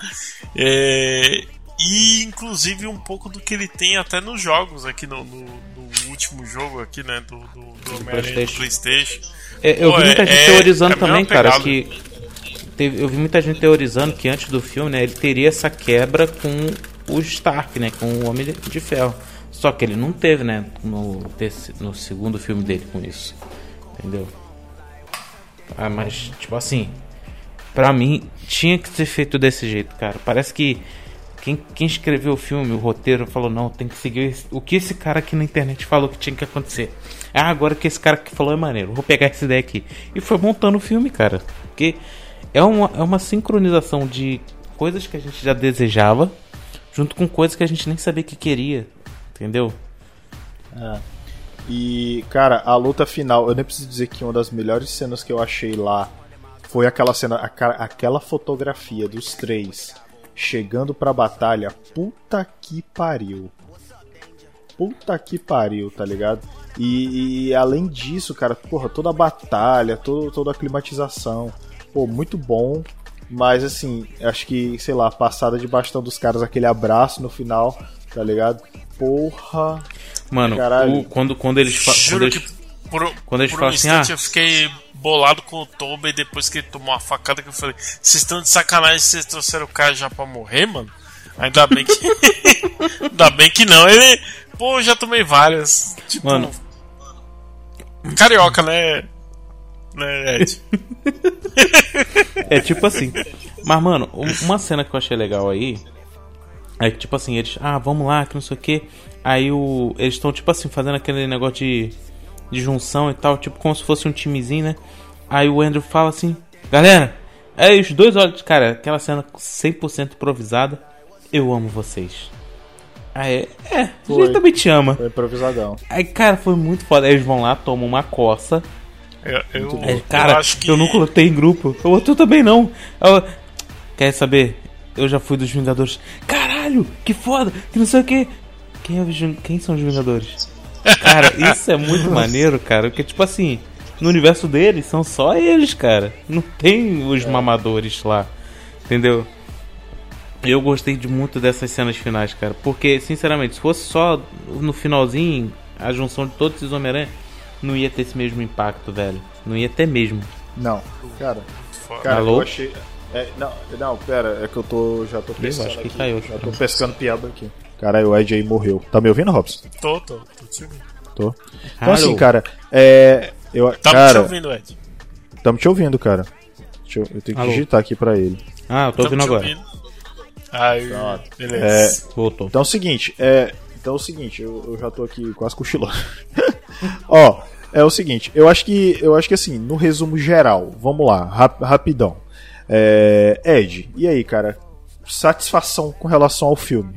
É, e inclusive um pouco do que ele tem até nos jogos aqui no, no- no último jogo aqui, né? Do, do, do Homem-Aranha do Playstation. É, eu Pô, vi muita gente é- teorizando é também, cara, pegada. que. Teve- eu vi muita gente teorizando que antes do filme, né, ele teria essa quebra com o Stark, né? Com o Homem de Ferro. Só que ele não teve, né? No, no segundo filme dele com isso. Entendeu? Ah, mas, tipo assim. Pra mim, tinha que ser feito desse jeito, cara. Parece que quem, quem escreveu o filme, o roteiro, falou: não, tem que seguir esse- o que esse cara aqui na internet falou que tinha que acontecer. Ah, agora que esse cara que falou é maneiro, vou pegar essa ideia aqui. E foi montando o filme, cara. Porque é uma, é uma sincronização de coisas que a gente já desejava, junto com coisas que a gente nem sabia que queria. Entendeu? É. E, cara, a luta final, eu nem preciso dizer que uma das melhores cenas que eu achei lá foi aquela cena, aquela fotografia dos três chegando pra batalha. Puta que pariu. Puta que pariu, tá ligado? E, e além disso, cara, porra, toda a batalha, todo, toda a climatização, pô, muito bom. Mas assim, acho que, sei lá, a passada de bastão dos caras, aquele abraço no final, tá ligado? Porra. Mano, o- quando, quando eles, fa- quando Juro eles, que por, quando eles por um falam assim, instante ah, eu fiquei bolado com o Tobey depois que ele tomou uma facada que eu falei, vocês estão de sacanagem, vocês trouxeram o cara já pra morrer, mano? Ainda bem que. Ainda bem que não. Ele. Pô, eu já tomei várias. Tipo. Mano. Carioca, né? Né, Ed? É tipo assim. Mas, mano, um- uma cena que eu achei legal aí. É que, tipo assim, eles. Ah, vamos lá, que não sei o que. Aí o. Eles estão, tipo assim, fazendo aquele negócio de. De junção e tal. Tipo, como se fosse um timezinho, né? Aí o Andrew fala assim: Galera, aí os dois olhos. Cara, aquela cena 100% improvisada. Eu amo vocês. Aí, é, a Foi. gente também te ama. Foi improvisadão. Aí, cara, foi muito foda. Aí eles vão lá, tomam uma coça. Eu, eu, Aí, cara, eu eu, acho que. não coloquei em grupo. O outro também não. Eu- Quer saber? Eu já fui dos Vingadores. Caralho, que foda, que não sei o que. Quem, é os Quem são os Vingadores? Cara, isso é muito maneiro, cara. Porque, tipo assim, no universo deles são só eles, cara. Não tem os mamadores lá. Entendeu? Eu gostei de muito dessas cenas finais, cara. Porque, sinceramente, se fosse só no finalzinho, a junção de todos esses Homem-Aranha, não ia ter esse mesmo impacto, velho. Não ia ter mesmo. Não, cara. Cara, Alô? eu achei. É, não, não, pera, é que eu tô. Já tô pescando. acho que aqui, caiu, Já tô pescando piada aqui. Caralho, o Ed aí morreu. Tá me ouvindo, Robson? Tô, tô, tô te ouvindo. Tô. Então, Alô? assim, cara, é. Eu, Tá cara, te ouvindo, Ed? Tamo te ouvindo, cara. Deixa eu, eu tenho que Alô? digitar aqui pra ele. Ah, eu tô Tamo ouvindo agora. ouvindo. Aí, É, beleza. Voltou. então é o seguinte, é. Então é o seguinte, eu, eu já tô aqui quase cochilando. Ó, é o seguinte, eu acho que. Eu acho que assim, no resumo geral, vamos lá, rap- rapidão. É, Ed, e aí, cara? Satisfação com relação ao filme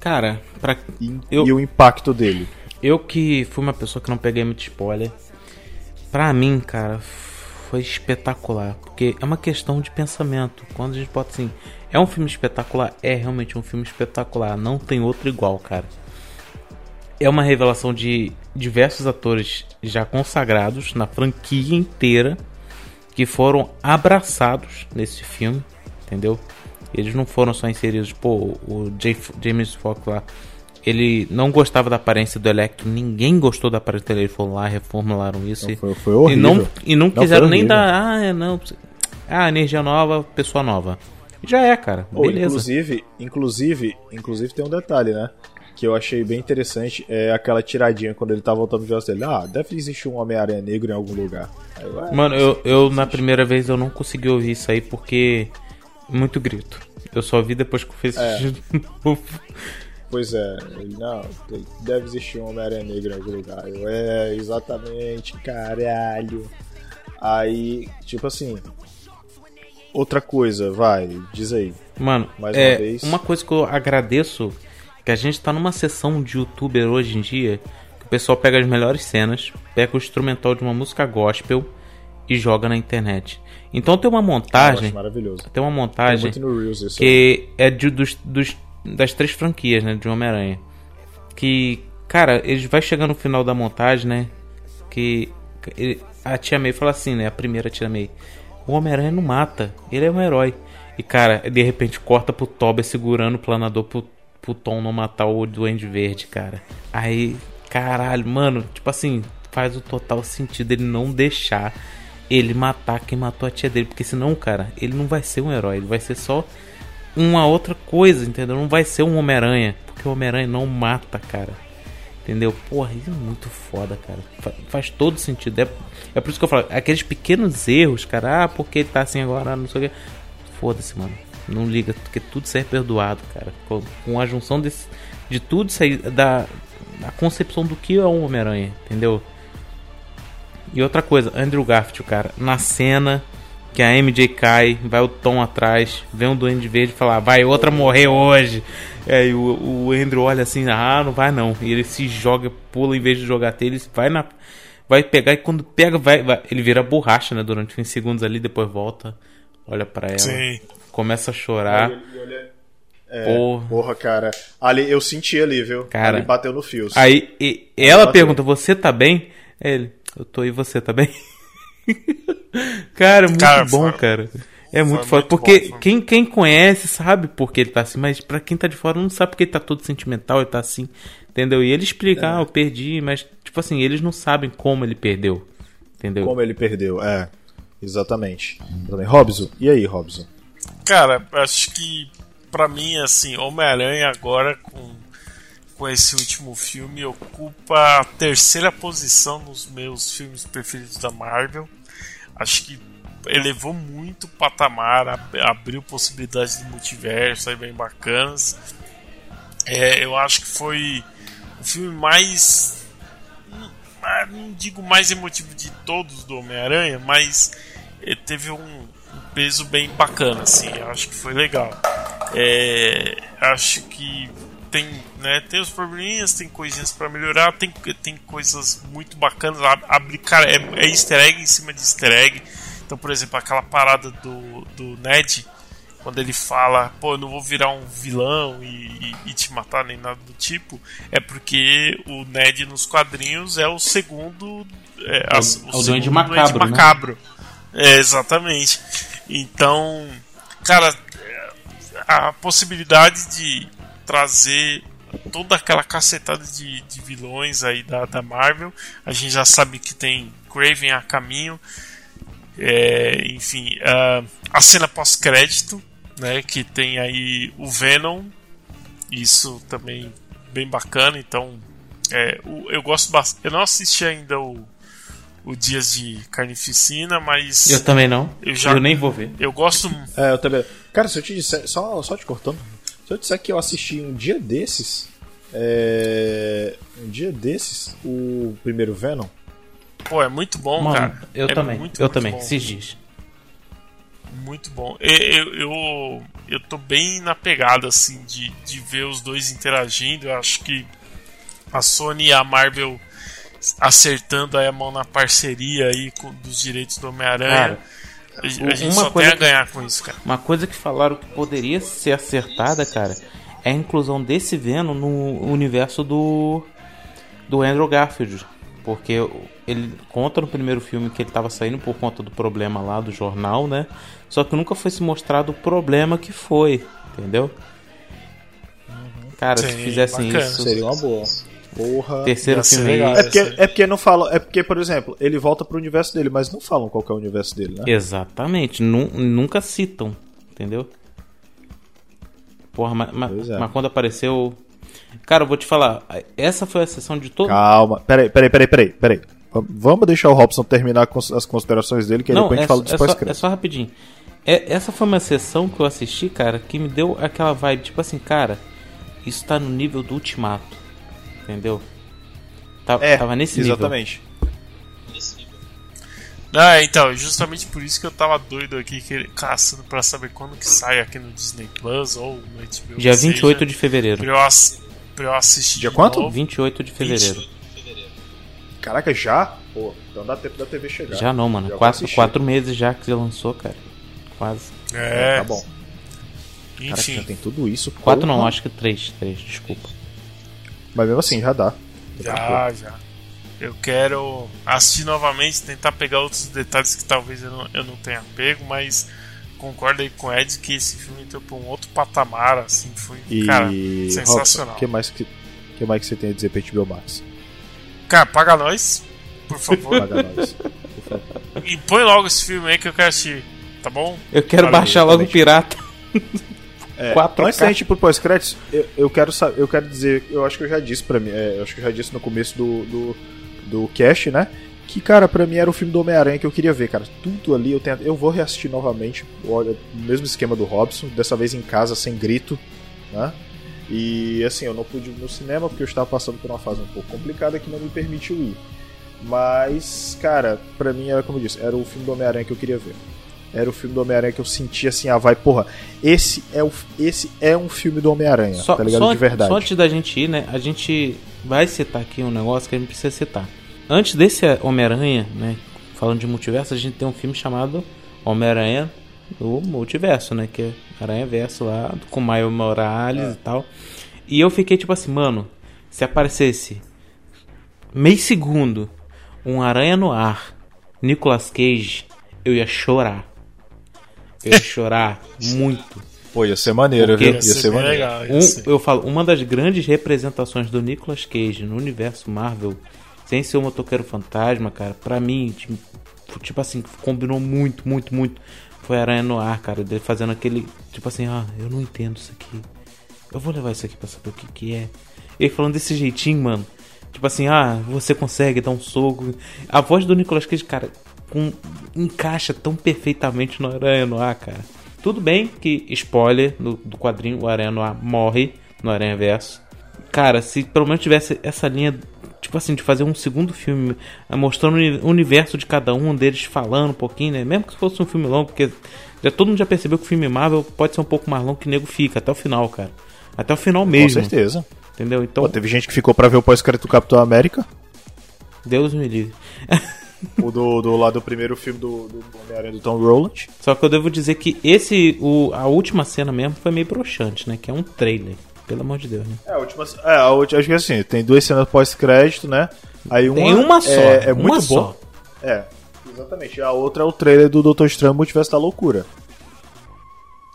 Cara, pra... e, Eu- e o impacto dele. eu que fui uma pessoa que não peguei muito spoiler, pra mim, cara, foi espetacular. Porque é uma questão de pensamento. Quando a gente bota assim, é um filme espetacular, é realmente um filme espetacular. Não tem outro igual, cara. É uma revelação de diversos atores já consagrados na franquia inteira que foram abraçados nesse filme, entendeu? Eles não foram só inseridos, pô, o James Fox lá, ele não gostava da aparência do Electro, ninguém gostou da aparência dele, eles foram lá, reformularam isso Não, e, foi- foi horrível. e não, e não Não, quiseram nem dar, ah, não, ah, energia nova, pessoa nova. Já é, cara, beleza. inclusive, inclusive, inclusive tem um detalhe, né? Que eu achei bem interessante, é aquela tiradinha quando ele tá voltando de dele. Ah, deve existir um Homem-Aranha negro em algum lugar. Aí, ué, Mano, eu, eu na primeira vez eu não consegui ouvir isso aí porque muito grito. Eu só vi depois que eu fiz É. de novo. Pois é, ele, não, deve existir um Homem-Aranha negro em algum lugar. Eu, é, exatamente, caralho. Aí, tipo assim. Outra coisa, vai, diz aí. Mano, Mais é, uma vez. uma coisa que eu agradeço que a gente tá numa sessão de youtuber hoje em dia que o pessoal pega as melhores cenas, pega o instrumental de uma música gospel e joga na internet. Então tem uma montagem, tem uma Tem montagem Reels isso. que é de, dos, dos- das três franquias, né, de Homem-Aranha. Que, cara, eles vai chegando no final da montagem, né, que ele- a Tia May fala assim, né, a primeira Tia May, o Homem-Aranha não mata, ele é um herói. E, cara, de repente corta pro Toby segurando o planador pro, pro Tom não matar o Duende Verde, cara. Aí, caralho, mano, tipo assim, faz o total sentido ele não deixar ele matar quem matou a tia dele, porque senão, cara, ele não vai ser um herói, ele vai ser só uma outra coisa, entendeu? Não vai ser um Homem-Aranha, porque o Homem-Aranha não mata, cara. Entendeu? Porra, isso é muito foda, cara. Fa- faz todo sentido. É, é por isso que eu falo, aqueles pequenos erros, cara, ah, porque ele tá assim agora, não sei o que. Foda-se, mano. Não liga, porque tudo isso é perdoado, cara. Com, com a junção desse, de tudo isso aí, da, da concepção do que é um Homem-Aranha, entendeu? E outra coisa, Andrew Garfield, cara, na cena que a MJ cai, vai o Tom atrás, vem um Duende Verde e fala, vai outra morrer hoje. É, e o, o Andrew olha assim, ah, não vai não. E ele se joga, pula em vez de jogar até, ele vai na. Vai pegar e quando pega, vai, vai- ele vira borracha, né? Durante uns segundos ali, depois volta, olha pra ela, Sim. Começa a chorar. É, Porra. porra. cara. Ali, eu senti ali, viu? Cara, ali bateu no fio. Aí e- ela bateu. pergunta: Você tá bem? Ele, eu tô e você tá bem? cara, é muito Cara, bom, foi- cara. É muito foda. muito Porque bom, quem, quem conhece sabe por que ele tá assim, mas pra quem tá de fora não sabe porque ele tá todo sentimental, ele tá assim. Entendeu? E ele explica: É. Ah, eu perdi, mas, tipo assim, eles não sabem como ele perdeu. Entendeu? Como ele perdeu, é. Exatamente. Exatamente. Robson, e aí, Robson? Cara, acho que pra mim, assim, Homem-Aranha agora com, com esse último filme ocupa a terceira posição nos meus filmes preferidos da Marvel. Acho que elevou muito o patamar, ab- abriu possibilidades do multiverso aí bem bacanas. É, eu acho que foi o filme mais. Não, ah, não digo mais emotivo de todos do Homem-Aranha, mas eh, teve um peso bem bacana, assim. Acho que foi legal. É, acho que tem, né, tem os probleminhas, tem coisinhas pra melhorar, tem, tem coisas muito bacanas. ab- Abre, cara, é, é easter egg em cima de easter egg. Então, por exemplo, aquela parada do, do Ned, quando ele fala, pô, eu não vou virar um vilão e, e- e te matar nem nada do tipo, é porque o Ned nos quadrinhos é o segundo. É, É o- é o Duende segundo Macabro, né? É, exatamente. Então, cara, a possibilidade de trazer toda aquela cacetada de, de vilões aí da, da Marvel. A gente já sabe que tem Craven a caminho. É, enfim, a, a cena pós-crédito, né, que tem aí o Venom. Isso também bem bacana. Então, é, eu gosto bastante. Eu não assisti ainda o, o Dias de Carnificina, mas Eu também não. Eu, já, Eu nem vou ver. Eu gosto. É, eu também. Cara, se eu te disser, só, só te cortando, se eu disser que eu assisti um dia desses, é, um dia desses, o primeiro Venom, Pô, é muito bom, Mano, cara. eu É também. muito, eu muito também, bom. esses dias. Muito bom. Eu, eu, eu, eu tô bem na pegada, assim, de, de ver os dois interagindo. Eu acho que a Sony e a Marvel acertando aí a mão na parceria aí com, dos direitos do Homem-Aranha. Cara, A, a gente uma só tem coisa a ganhar com isso, cara. Uma coisa que falaram que poderia ser acertada, cara, é a inclusão desse Venom no universo do do Andrew Garfield, porque ele conta no primeiro filme que ele estava saindo por conta do problema lá do jornal, né? Só que nunca foi se mostrado o problema que foi, entendeu? Cara, se Sim, fizessem bacana. isso, Seria uma boa. Porra. Terceiro filme legal. É porque, é porque não falam. É porque, por exemplo, ele volta pro universo dele, mas não falam qual que é o universo dele, né? Exatamente, nu- nunca citam, entendeu? Porra, mas, mas- é. mas quando apareceu. Cara, eu vou te falar, essa foi a sessão de todo. Calma. Peraí, peraí, peraí, peraí. peraí. Vamos deixar o Robson terminar com as considerações dele, que aí depois a gente é, fala dos é, só, é só rapidinho. É- essa foi uma sessão que eu assisti, cara, que me deu aquela vibe, tipo assim, cara, isso tá no nível do ultimato. Entendeu? Tá- É, tava nesse exatamente. Ah, então, justamente por isso que eu tava doido aqui, que- caçando pra saber quando que sai aqui no Disney Plus ou no HBO. Dia que seja, 28 de fevereiro. Pra eu, ass- pra eu assistir. Dia de quanto? novo. 28 de fevereiro. Caraca, já? Pô, então dá tempo da TV chegar. Já não, mano. Já Quatro, quatro meses já que você lançou, cara. Quase. É. Tá bom. Caraca, Enfim. já tem tudo isso. Quatro não, porra. acho que três. Três, desculpa. Mas mesmo assim, já dá. Já, já. Eu quero assistir novamente, tentar pegar outros detalhes que talvez eu não, eu não tenha pego, mas concordo aí com o Ed que esse filme entrou pra um outro patamar, assim, foi, E. cara, sensacional. O que mais que, que mais que você tem a dizer pra HBO Max? Cara, paga nós, por favor. Paga nós. Por favor. E põe logo esse filme aí que eu quero assistir, tá bom? Eu quero Valeu, baixar logo o pirata. É, 4K. antes da gente ir pro pós-créditos, eu, eu quero eu quero dizer, eu acho que eu já disse para mim, é, eu acho que eu já disse no começo do, do, do cast, né? Que, cara, pra mim era o filme do Homem-Aranha que eu queria ver, cara. Tudo ali eu tenho, eu vou reassistir novamente, olha, no mesmo esquema do Robson, dessa vez em casa, sem grito, né? E assim, eu não pude ir no cinema porque eu estava passando por uma fase um pouco complicada que não me permitiu ir. Mas, cara, pra mim era como eu disse, era o filme do Homem-Aranha que eu queria ver. Era o filme do Homem-Aranha que eu sentia assim, ah, vai, porra, esse é, o, esse é um filme do Homem-Aranha, tá ligado? só, de verdade. só antes da gente ir, né? A gente vai citar aqui um negócio que a gente precisa citar. Antes desse Homem-Aranha, né? Falando de multiverso, a gente tem um filme chamado Homem-Aranha do Multiverso, né? Que é Aranha Verso lá, com Miles Morales É. e tal. E eu fiquei tipo assim, mano, se aparecesse meio segundo um Aranha no ar, Nicolas Cage, eu ia chorar. Eu ia chorar muito. Pô, ia ser maneiro, Porque viu? Ia ser maneiro. um- eu falo, uma das grandes representações do Nicolas Cage no universo Marvel, sem ser o motoqueiro fantasma, cara, pra mim, tipo, tipo assim, combinou muito, muito, muito. Foi Aranha no ar, cara, dele fazendo aquele, tipo assim, ah, eu não entendo isso aqui. Eu vou levar isso aqui pra saber o que que é. Ele falando desse jeitinho, mano. Tipo assim, ah, você consegue dar um soco. A voz do Nicolas Cage, cara, com, encaixa tão perfeitamente no Aranha no ar, cara. Tudo bem que, spoiler, no, do quadrinho, o Aranha no ar morre no Aranha Verso. Cara, se pelo menos tivesse essa linha, tipo assim, de fazer um segundo filme eh, mostrando o uni- o universo de cada um deles falando um pouquinho, né? Mesmo que fosse um filme longo, porque já, todo mundo já percebeu que o filme Marvel pode ser um pouco mais longo que o nego fica, até o final, cara. Até o final mesmo. Com certeza. Entendeu? Então, Pô, teve gente que ficou pra ver o pós-crédito do Capitão América. Deus me livre. o do, do lado do primeiro filme do, do Homem-Aranha do Tom Rolland. Só que eu devo dizer que esse, o, a última cena mesmo foi meio broxante, né? Que é um trailer. Pelo amor de Deus, né? É, a última. É, a última, acho que assim, tem duas cenas pós-crédito, né? Aí uma, Tem uma só, É, é uma muito só. bom. É, exatamente. A outra é o trailer do Doutor Estranho Multiverso da Loucura.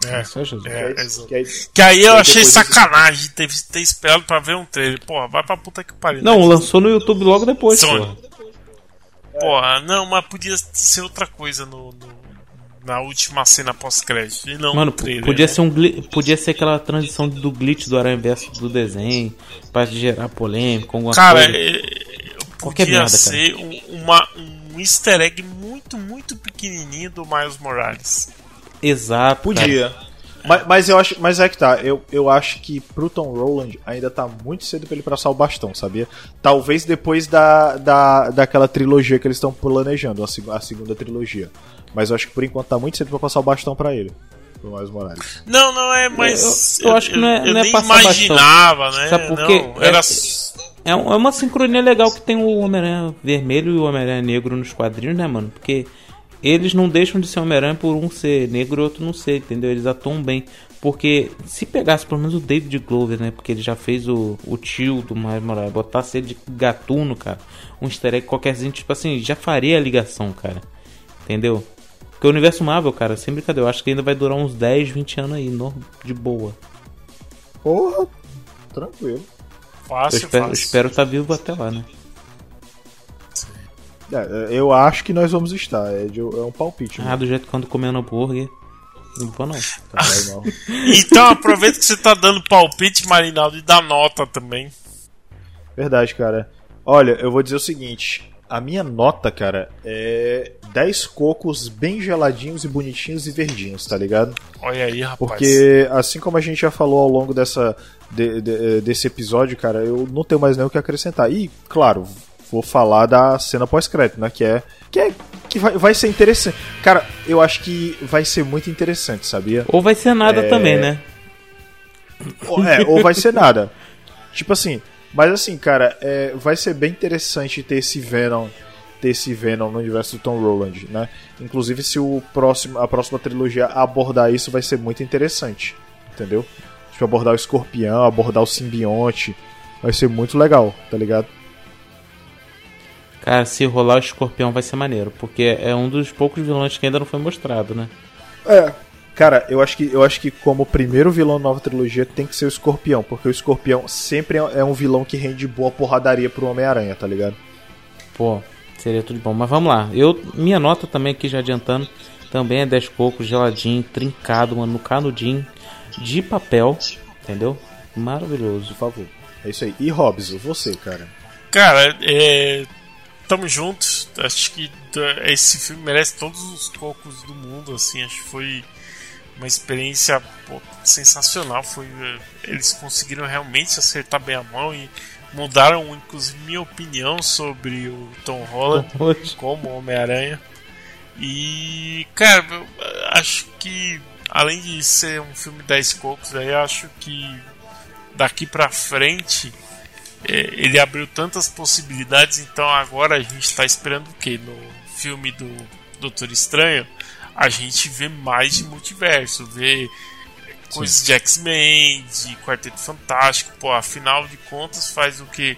É, Só Jesus. é, Que aí- que aí- Que aí eu achei sacanagem ter, ter esperado pra ver um trailer. Porra, vai pra puta que pariu. Não, né? lançou no YouTube logo depois, Sony. porra. Porra, não, mas podia ser outra coisa no, no- na última cena pós-crédito. E não Mano, no trailer. podia né? ser um podia ser aquela transição do glitch do Aranha Verso do desenho pra gerar polêmica, alguma Cara, coisa. é, podia merda, cara. ser um, uma, um easter egg muito, muito pequenininho do Miles Morales. Exato. Podia. Mas, mas eu acho, mas é que tá. Eu, eu acho que pro Tom Roland ainda tá muito cedo pra ele passar o bastão, sabia? Talvez depois da, da, daquela trilogia que eles estão planejando, a, a segunda trilogia. Mas eu acho que por enquanto tá muito cedo pra passar o bastão pra ele. Pro Miles Morales. Não, não é, mas. Eu- eu acho que não é- eu não é nem passar imaginava, bastão. né? Sabe por quê? Não, era. É, é um- é uma sincronia legal que tem o Homem-Aranha vermelho e o Homem-Aranha negro nos quadrinhos, né, mano? Porque eles não deixam de ser Homem-Aranha por um ser negro e outro não ser, entendeu? Eles atuam bem. Porque se pegasse pelo menos o David Glover, né? Porque ele já fez o, o tio do Miles Morales, botasse ele de gatuno, cara, um easter egg qualquerzinho, tipo assim, já faria a ligação, cara. Entendeu? Porque o universo Marvel, cara, sem brincadeira, eu acho que ainda vai durar uns 10, 20 anos aí, no- de boa. Porra, tranquilo. Fácil, eu espero, fácil. espero estar vivo até lá, né? É, eu acho que nós vamos estar. É, de- é um palpite. Ah, do jeito que quando comendo hambúrguer. Não vou não. Tá, mal. Então aproveita que você tá dando palpite, Marinaldo, e dá nota também. Verdade, cara. Olha, eu vou dizer o seguinte. A minha nota, cara, é 10 cocos bem geladinhos e bonitinhos e verdinhos, tá ligado? Olha aí, rapaz. Porque, assim como a gente já falou ao longo dessa, de- de- desse episódio, cara, eu não tenho mais nem o que acrescentar. E, claro, vou falar da cena pós-crédito, né? Que é. Que, é, que vai, vai ser interessante. Cara, eu acho que vai ser muito interessante, sabia? Ou vai ser nada É, também, né? Ou, é, ou vai ser nada. Tipo assim, mas assim, cara, é, vai ser bem interessante ter esse Venom, ter esse Venom no universo do Tom Roland, né? Inclusive se o próximo, a próxima trilogia abordar isso vai ser muito interessante, entendeu? Tipo, abordar o escorpião, abordar o simbionte, vai ser muito legal, tá ligado? Cara, se rolar o escorpião vai ser maneiro. Porque é um dos poucos vilões que ainda não foi mostrado, né? É. Cara, eu acho que eu acho que como primeiro vilão da nova trilogia tem que ser o Escorpião, porque o Escorpião sempre é é um vilão que rende boa porradaria pro Homem-Aranha, tá ligado? Pô, seria tudo bom. Mas vamos lá. Eu, minha nota também aqui já adiantando. Também é 10 cocos, geladinho, trincado, mano, no canudinho, de papel. Entendeu? Maravilhoso. Por favor. É isso aí. E Hobbs, você, cara? Cara, é. Tamo juntos. Acho que tá, esse filme merece todos os cocos do mundo, assim. Acho que foi uma experiência pô, sensacional. Foi, é, eles conseguiram realmente acertar bem a mão e mudaram, inclusive, minha opinião sobre o Tom Holland como Homem-Aranha. E, cara, eu acho que além de ser um filme 10 cocos, aí acho que daqui pra frente ele abriu tantas possibilidades, então agora a gente está esperando o que? No filme do Doutor Estranho, a gente vê mais de multiverso, vê coisas de X-Men, de Quarteto Fantástico, pô, afinal de contas faz o que?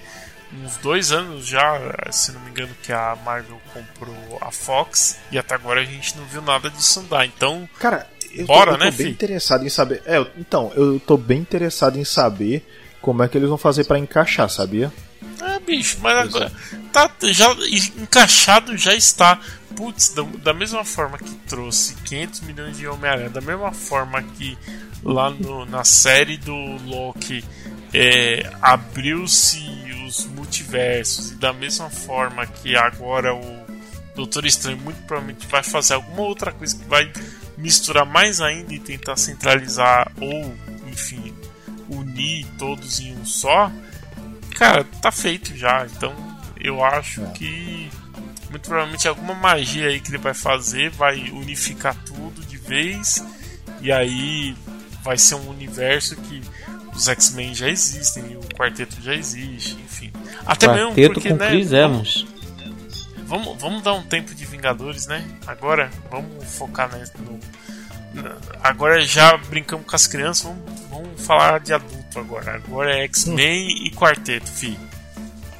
Uns dois anos já, se não me engano, que a Marvel comprou a Fox e até agora a gente não viu nada disso andar. Então, Cara, eu Bora, tô, eu tô né, bem fi? interessado em saber. É, então, eu tô bem interessado em saber como é que eles vão fazer pra encaixar, sabia? Ah, bicho, mas agora tá já encaixado já está. Putz, da, da mesma forma que trouxe 500 milhões de Homem-Aranha, da mesma forma que lá no- na série do Loki é, abriu-se os multiversos, e da mesma forma que agora o Doutor Estranho muito provavelmente vai fazer alguma outra coisa que vai misturar mais ainda e tentar centralizar ou, enfim, unir todos em um só, cara, tá feito já. Então eu acho que muito provavelmente alguma magia aí que ele vai fazer vai unificar tudo de vez e aí vai ser um universo que os X-Men já existem, e o quarteto já existe, enfim. Até mesmo Quarteto porque, com né, Chris Evans. Vamos, vamos dar um tempo de Vingadores, né? Agora, vamos focar né, no. Agora já brincamos com as crianças, vamos, vamos falar de adulto agora. Agora é X-Men e Quarteto, fi.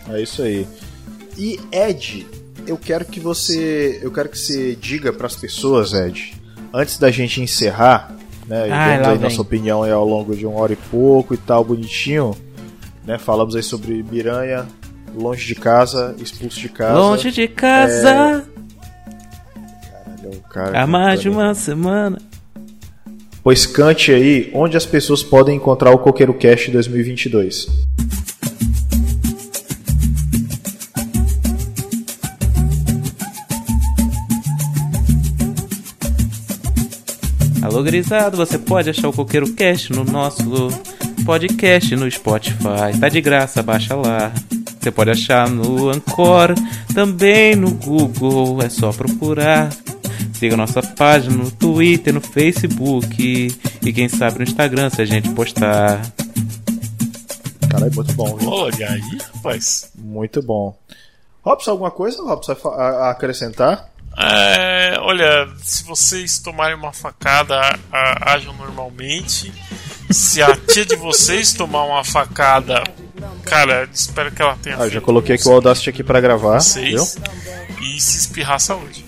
É isso aí. E Ed, eu quero que você, eu quero que você diga pras pessoas, Ed, antes da gente encerrar, né? E demos lá aí nossa opinião aí ao longo de uma hora e pouco e tal, bonitinho. Né? Falamos aí sobre Miranha, longe de casa, expulso de casa. Longe de casa, É, o cara há mais de cantando. uma semana. Pois cante aí onde as pessoas podem encontrar o Coqueiro Cast 2022. Alô, grisado, você pode achar o Coqueiro Cast no nosso podcast no Spotify. Tá de graça, baixa lá. Você pode achar no Anchor, também no Google, é só procurar. Siga nossa página no Twitter, no Facebook e quem sabe no Instagram se a gente postar. Caralho, muito bom, viu? Olha aí, rapaz. Muito bom. Robson, alguma coisa, Robson, a, acrescentar? É, olha, se vocês tomarem uma facada, a- a- ajam normalmente. Se a tia de vocês tomar uma facada, cara, espero que ela tenha Ah, já coloquei aqui o Audacity aqui pra gravar, viu? vocês. E se espirrar, saúde.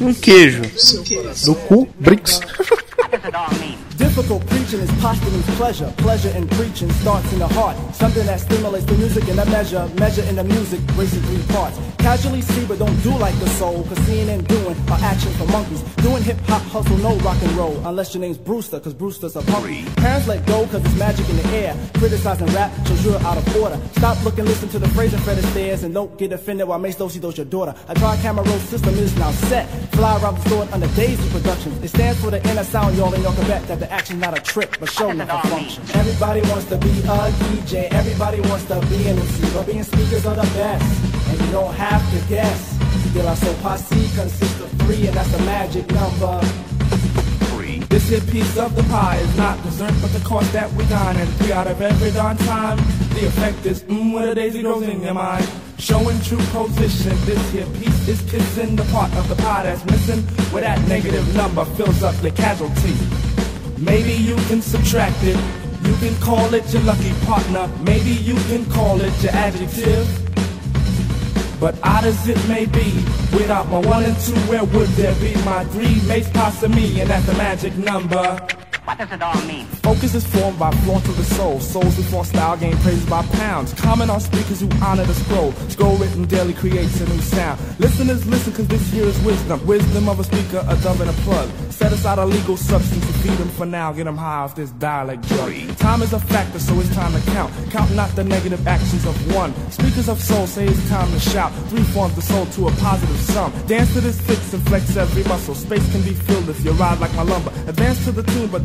Um queijo. No cu, Brinks. Difficult preaching is posturing pleasure. Pleasure in preaching starts in the heart. Something that stimulates the music in a measure. Measure in the music, racing three parts. Casually see, but don't do like the soul. Cause seeing and doing are action for monkeys. Doing hip hop, hustle, no rock and roll. Unless your name's Brewster, cause Brewster's a punk. Parents let go cause it's magic in the air. Criticizing rap shows you're out of order. Stop looking, listen to the phrase and Fred Astaire. And don't get offended while Mace Dosey does your daughter. A dry camera roll system is now set. Fly around the store under Daisy Productions. It stands for the inner sound, y'all, and y'all can bet that the action's not a trick, but show enough a function. Everybody wants to be a DJ. Everybody wants to be an MC. But being speakers are the best. And you don't have to guess. De La Soul Posse consists of three, and that's the magic number. This here piece of the pie is not dessert, but the cost that we dine. And three out of every darn time, the effect is mmm with a daisy rose in your mind. Showing true position, this here piece is kissing the part of the pie that's missing, where that negative number fills up the casualty. Maybe you can subtract it. You can call it your lucky partner. Maybe you can call it your adjective. But odd as it may be, without my one and two, where would there be my three mates past me? And that's the magic number. What does it all mean? Focus is formed by flaunt to the soul. Souls flaunt style gain praise by pounds. Comment on speakers who honor the scroll. Scroll written daily creates a new sound. Listeners listen cause this here is wisdom. Wisdom of a speaker, a dove and a plug. Set aside a legal substance to feed them for now. Get them high off this dialect drug. Time is a factor, so it's time to count. Count not the negative actions of one. Speakers of soul say it's time to shout. Three forms the soul to a positive sum. Dance to this fix and flex every muscle. Space can be filled if you ride like my lumber. Advance to the tune, but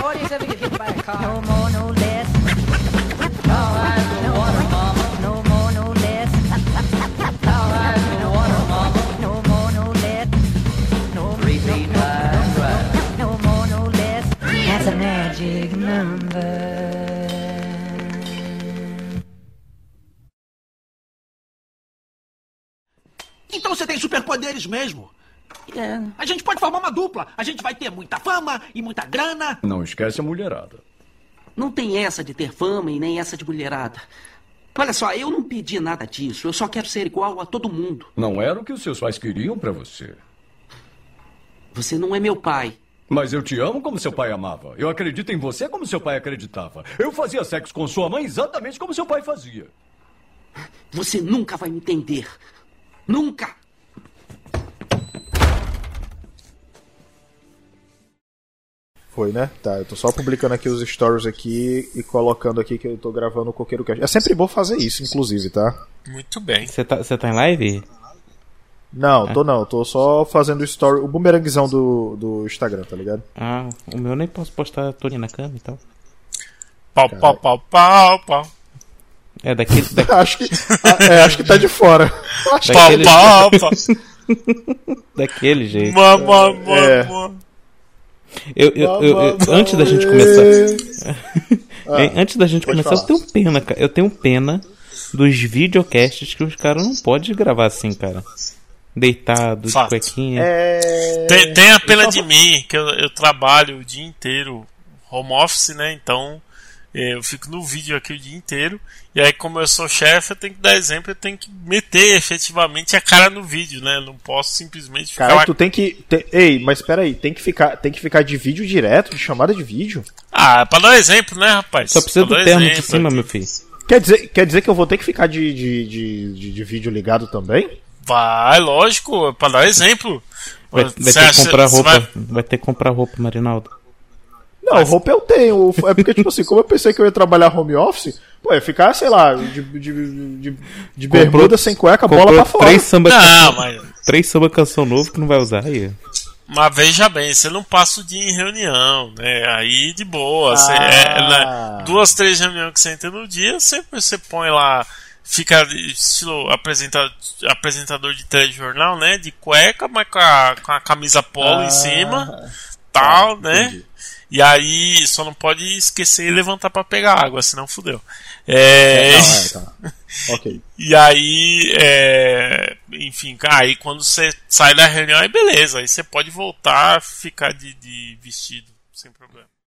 Everybody in the audience ever get hit by a car? No more, no less. No water, mama. No more, no less. All right, no water, mama. No more, no less. No Repeat right, right. No more, no less. That's a magic number. Então você tem superpoderes mesmo. É. A gente pode formar uma dupla. A gente vai ter muita fama e muita grana. Não esquece a mulherada. Não tem essa de ter fama e nem essa de mulherada. Olha só, eu não pedi nada disso. Eu só quero ser igual a todo mundo. Não era o que os seus pais queriam pra você. Você não é meu pai. Mas eu te amo como seu pai amava. Eu acredito em você como seu pai acreditava. Eu fazia sexo com sua mãe exatamente como seu pai fazia. Você nunca vai me entender. Nunca! Foi, né? Tá, eu tô só publicando aqui os stories aqui e colocando aqui que eu tô gravando o Coqueiro Cast. É sempre bom fazer isso, inclusive, tá? Muito bem. Você tá, você tá em live? Não, tô não, tô só fazendo o story, o bumerangzão do, do Instagram, tá ligado? Ah, o meu nem posso postar tô na cama e tal. Pau, pau, pau, pau, pau. É daquele. da- acho, que, é, acho que tá de fora. Daquele, Pau, pau, pau. daquele jeito. Má, má, É. Eu, eu, eu- eu- antes da gente começar. Hein, antes da gente pode começar, eu falar. tenho pena, cara. Eu tenho pena dos videocasts que os caras não podem gravar assim, cara. Deitado, de Fato. cuequinha. É... Tem, tem a pena eu de mim, que eu, eu trabalho o dia inteiro home office, né? Então eu fico no vídeo aqui o dia inteiro. E aí, como eu sou chefe, eu tenho que dar exemplo, eu tenho que meter efetivamente a cara no vídeo, né? Eu não posso simplesmente ficar. Cara, lá- tu tem que. tem- Ei, mas peraí, tem que ficar, tem que ficar de vídeo direto, de chamada de vídeo? Ah, pra dar exemplo, né, rapaz? Só precisa Pra do termo de exemplo cima, aqui. meu filho. Quer dizer, quer dizer que eu vou ter que ficar de, de, de, de, de vídeo ligado também? Vai, lógico, pra dar exemplo. Vai, vai Você ter que comprar roupa. vai- Vai... ter que comprar roupa, Marinaldo. Não, roupa eu tenho. É porque, tipo assim, como eu pensei que eu ia trabalhar home office, pô, ia ficar, sei lá, de, de, de, de bermuda sem cueca, bola pra fora. Três samba, Não, canção, mas- três samba canção novo que não vai usar aí. Mas veja bem, você não passa o dia em reunião, né? Aí de boa. Você, Ah. é, né, duas, três reuniões que você entra no dia, você, você põe lá, fica estilo apresenta, apresentador de telejornal, né? De cueca, mas com a, com a camisa polo Ah. em cima, tal, Tá, né? E aí só não pode esquecer e levantar pra pegar água, senão fudeu. É, É, não, é, tá. Ok. e aí, é, enfim, aí quando você sai da reunião, aí beleza, aí você pode voltar ficar de, de vestido, sem problema.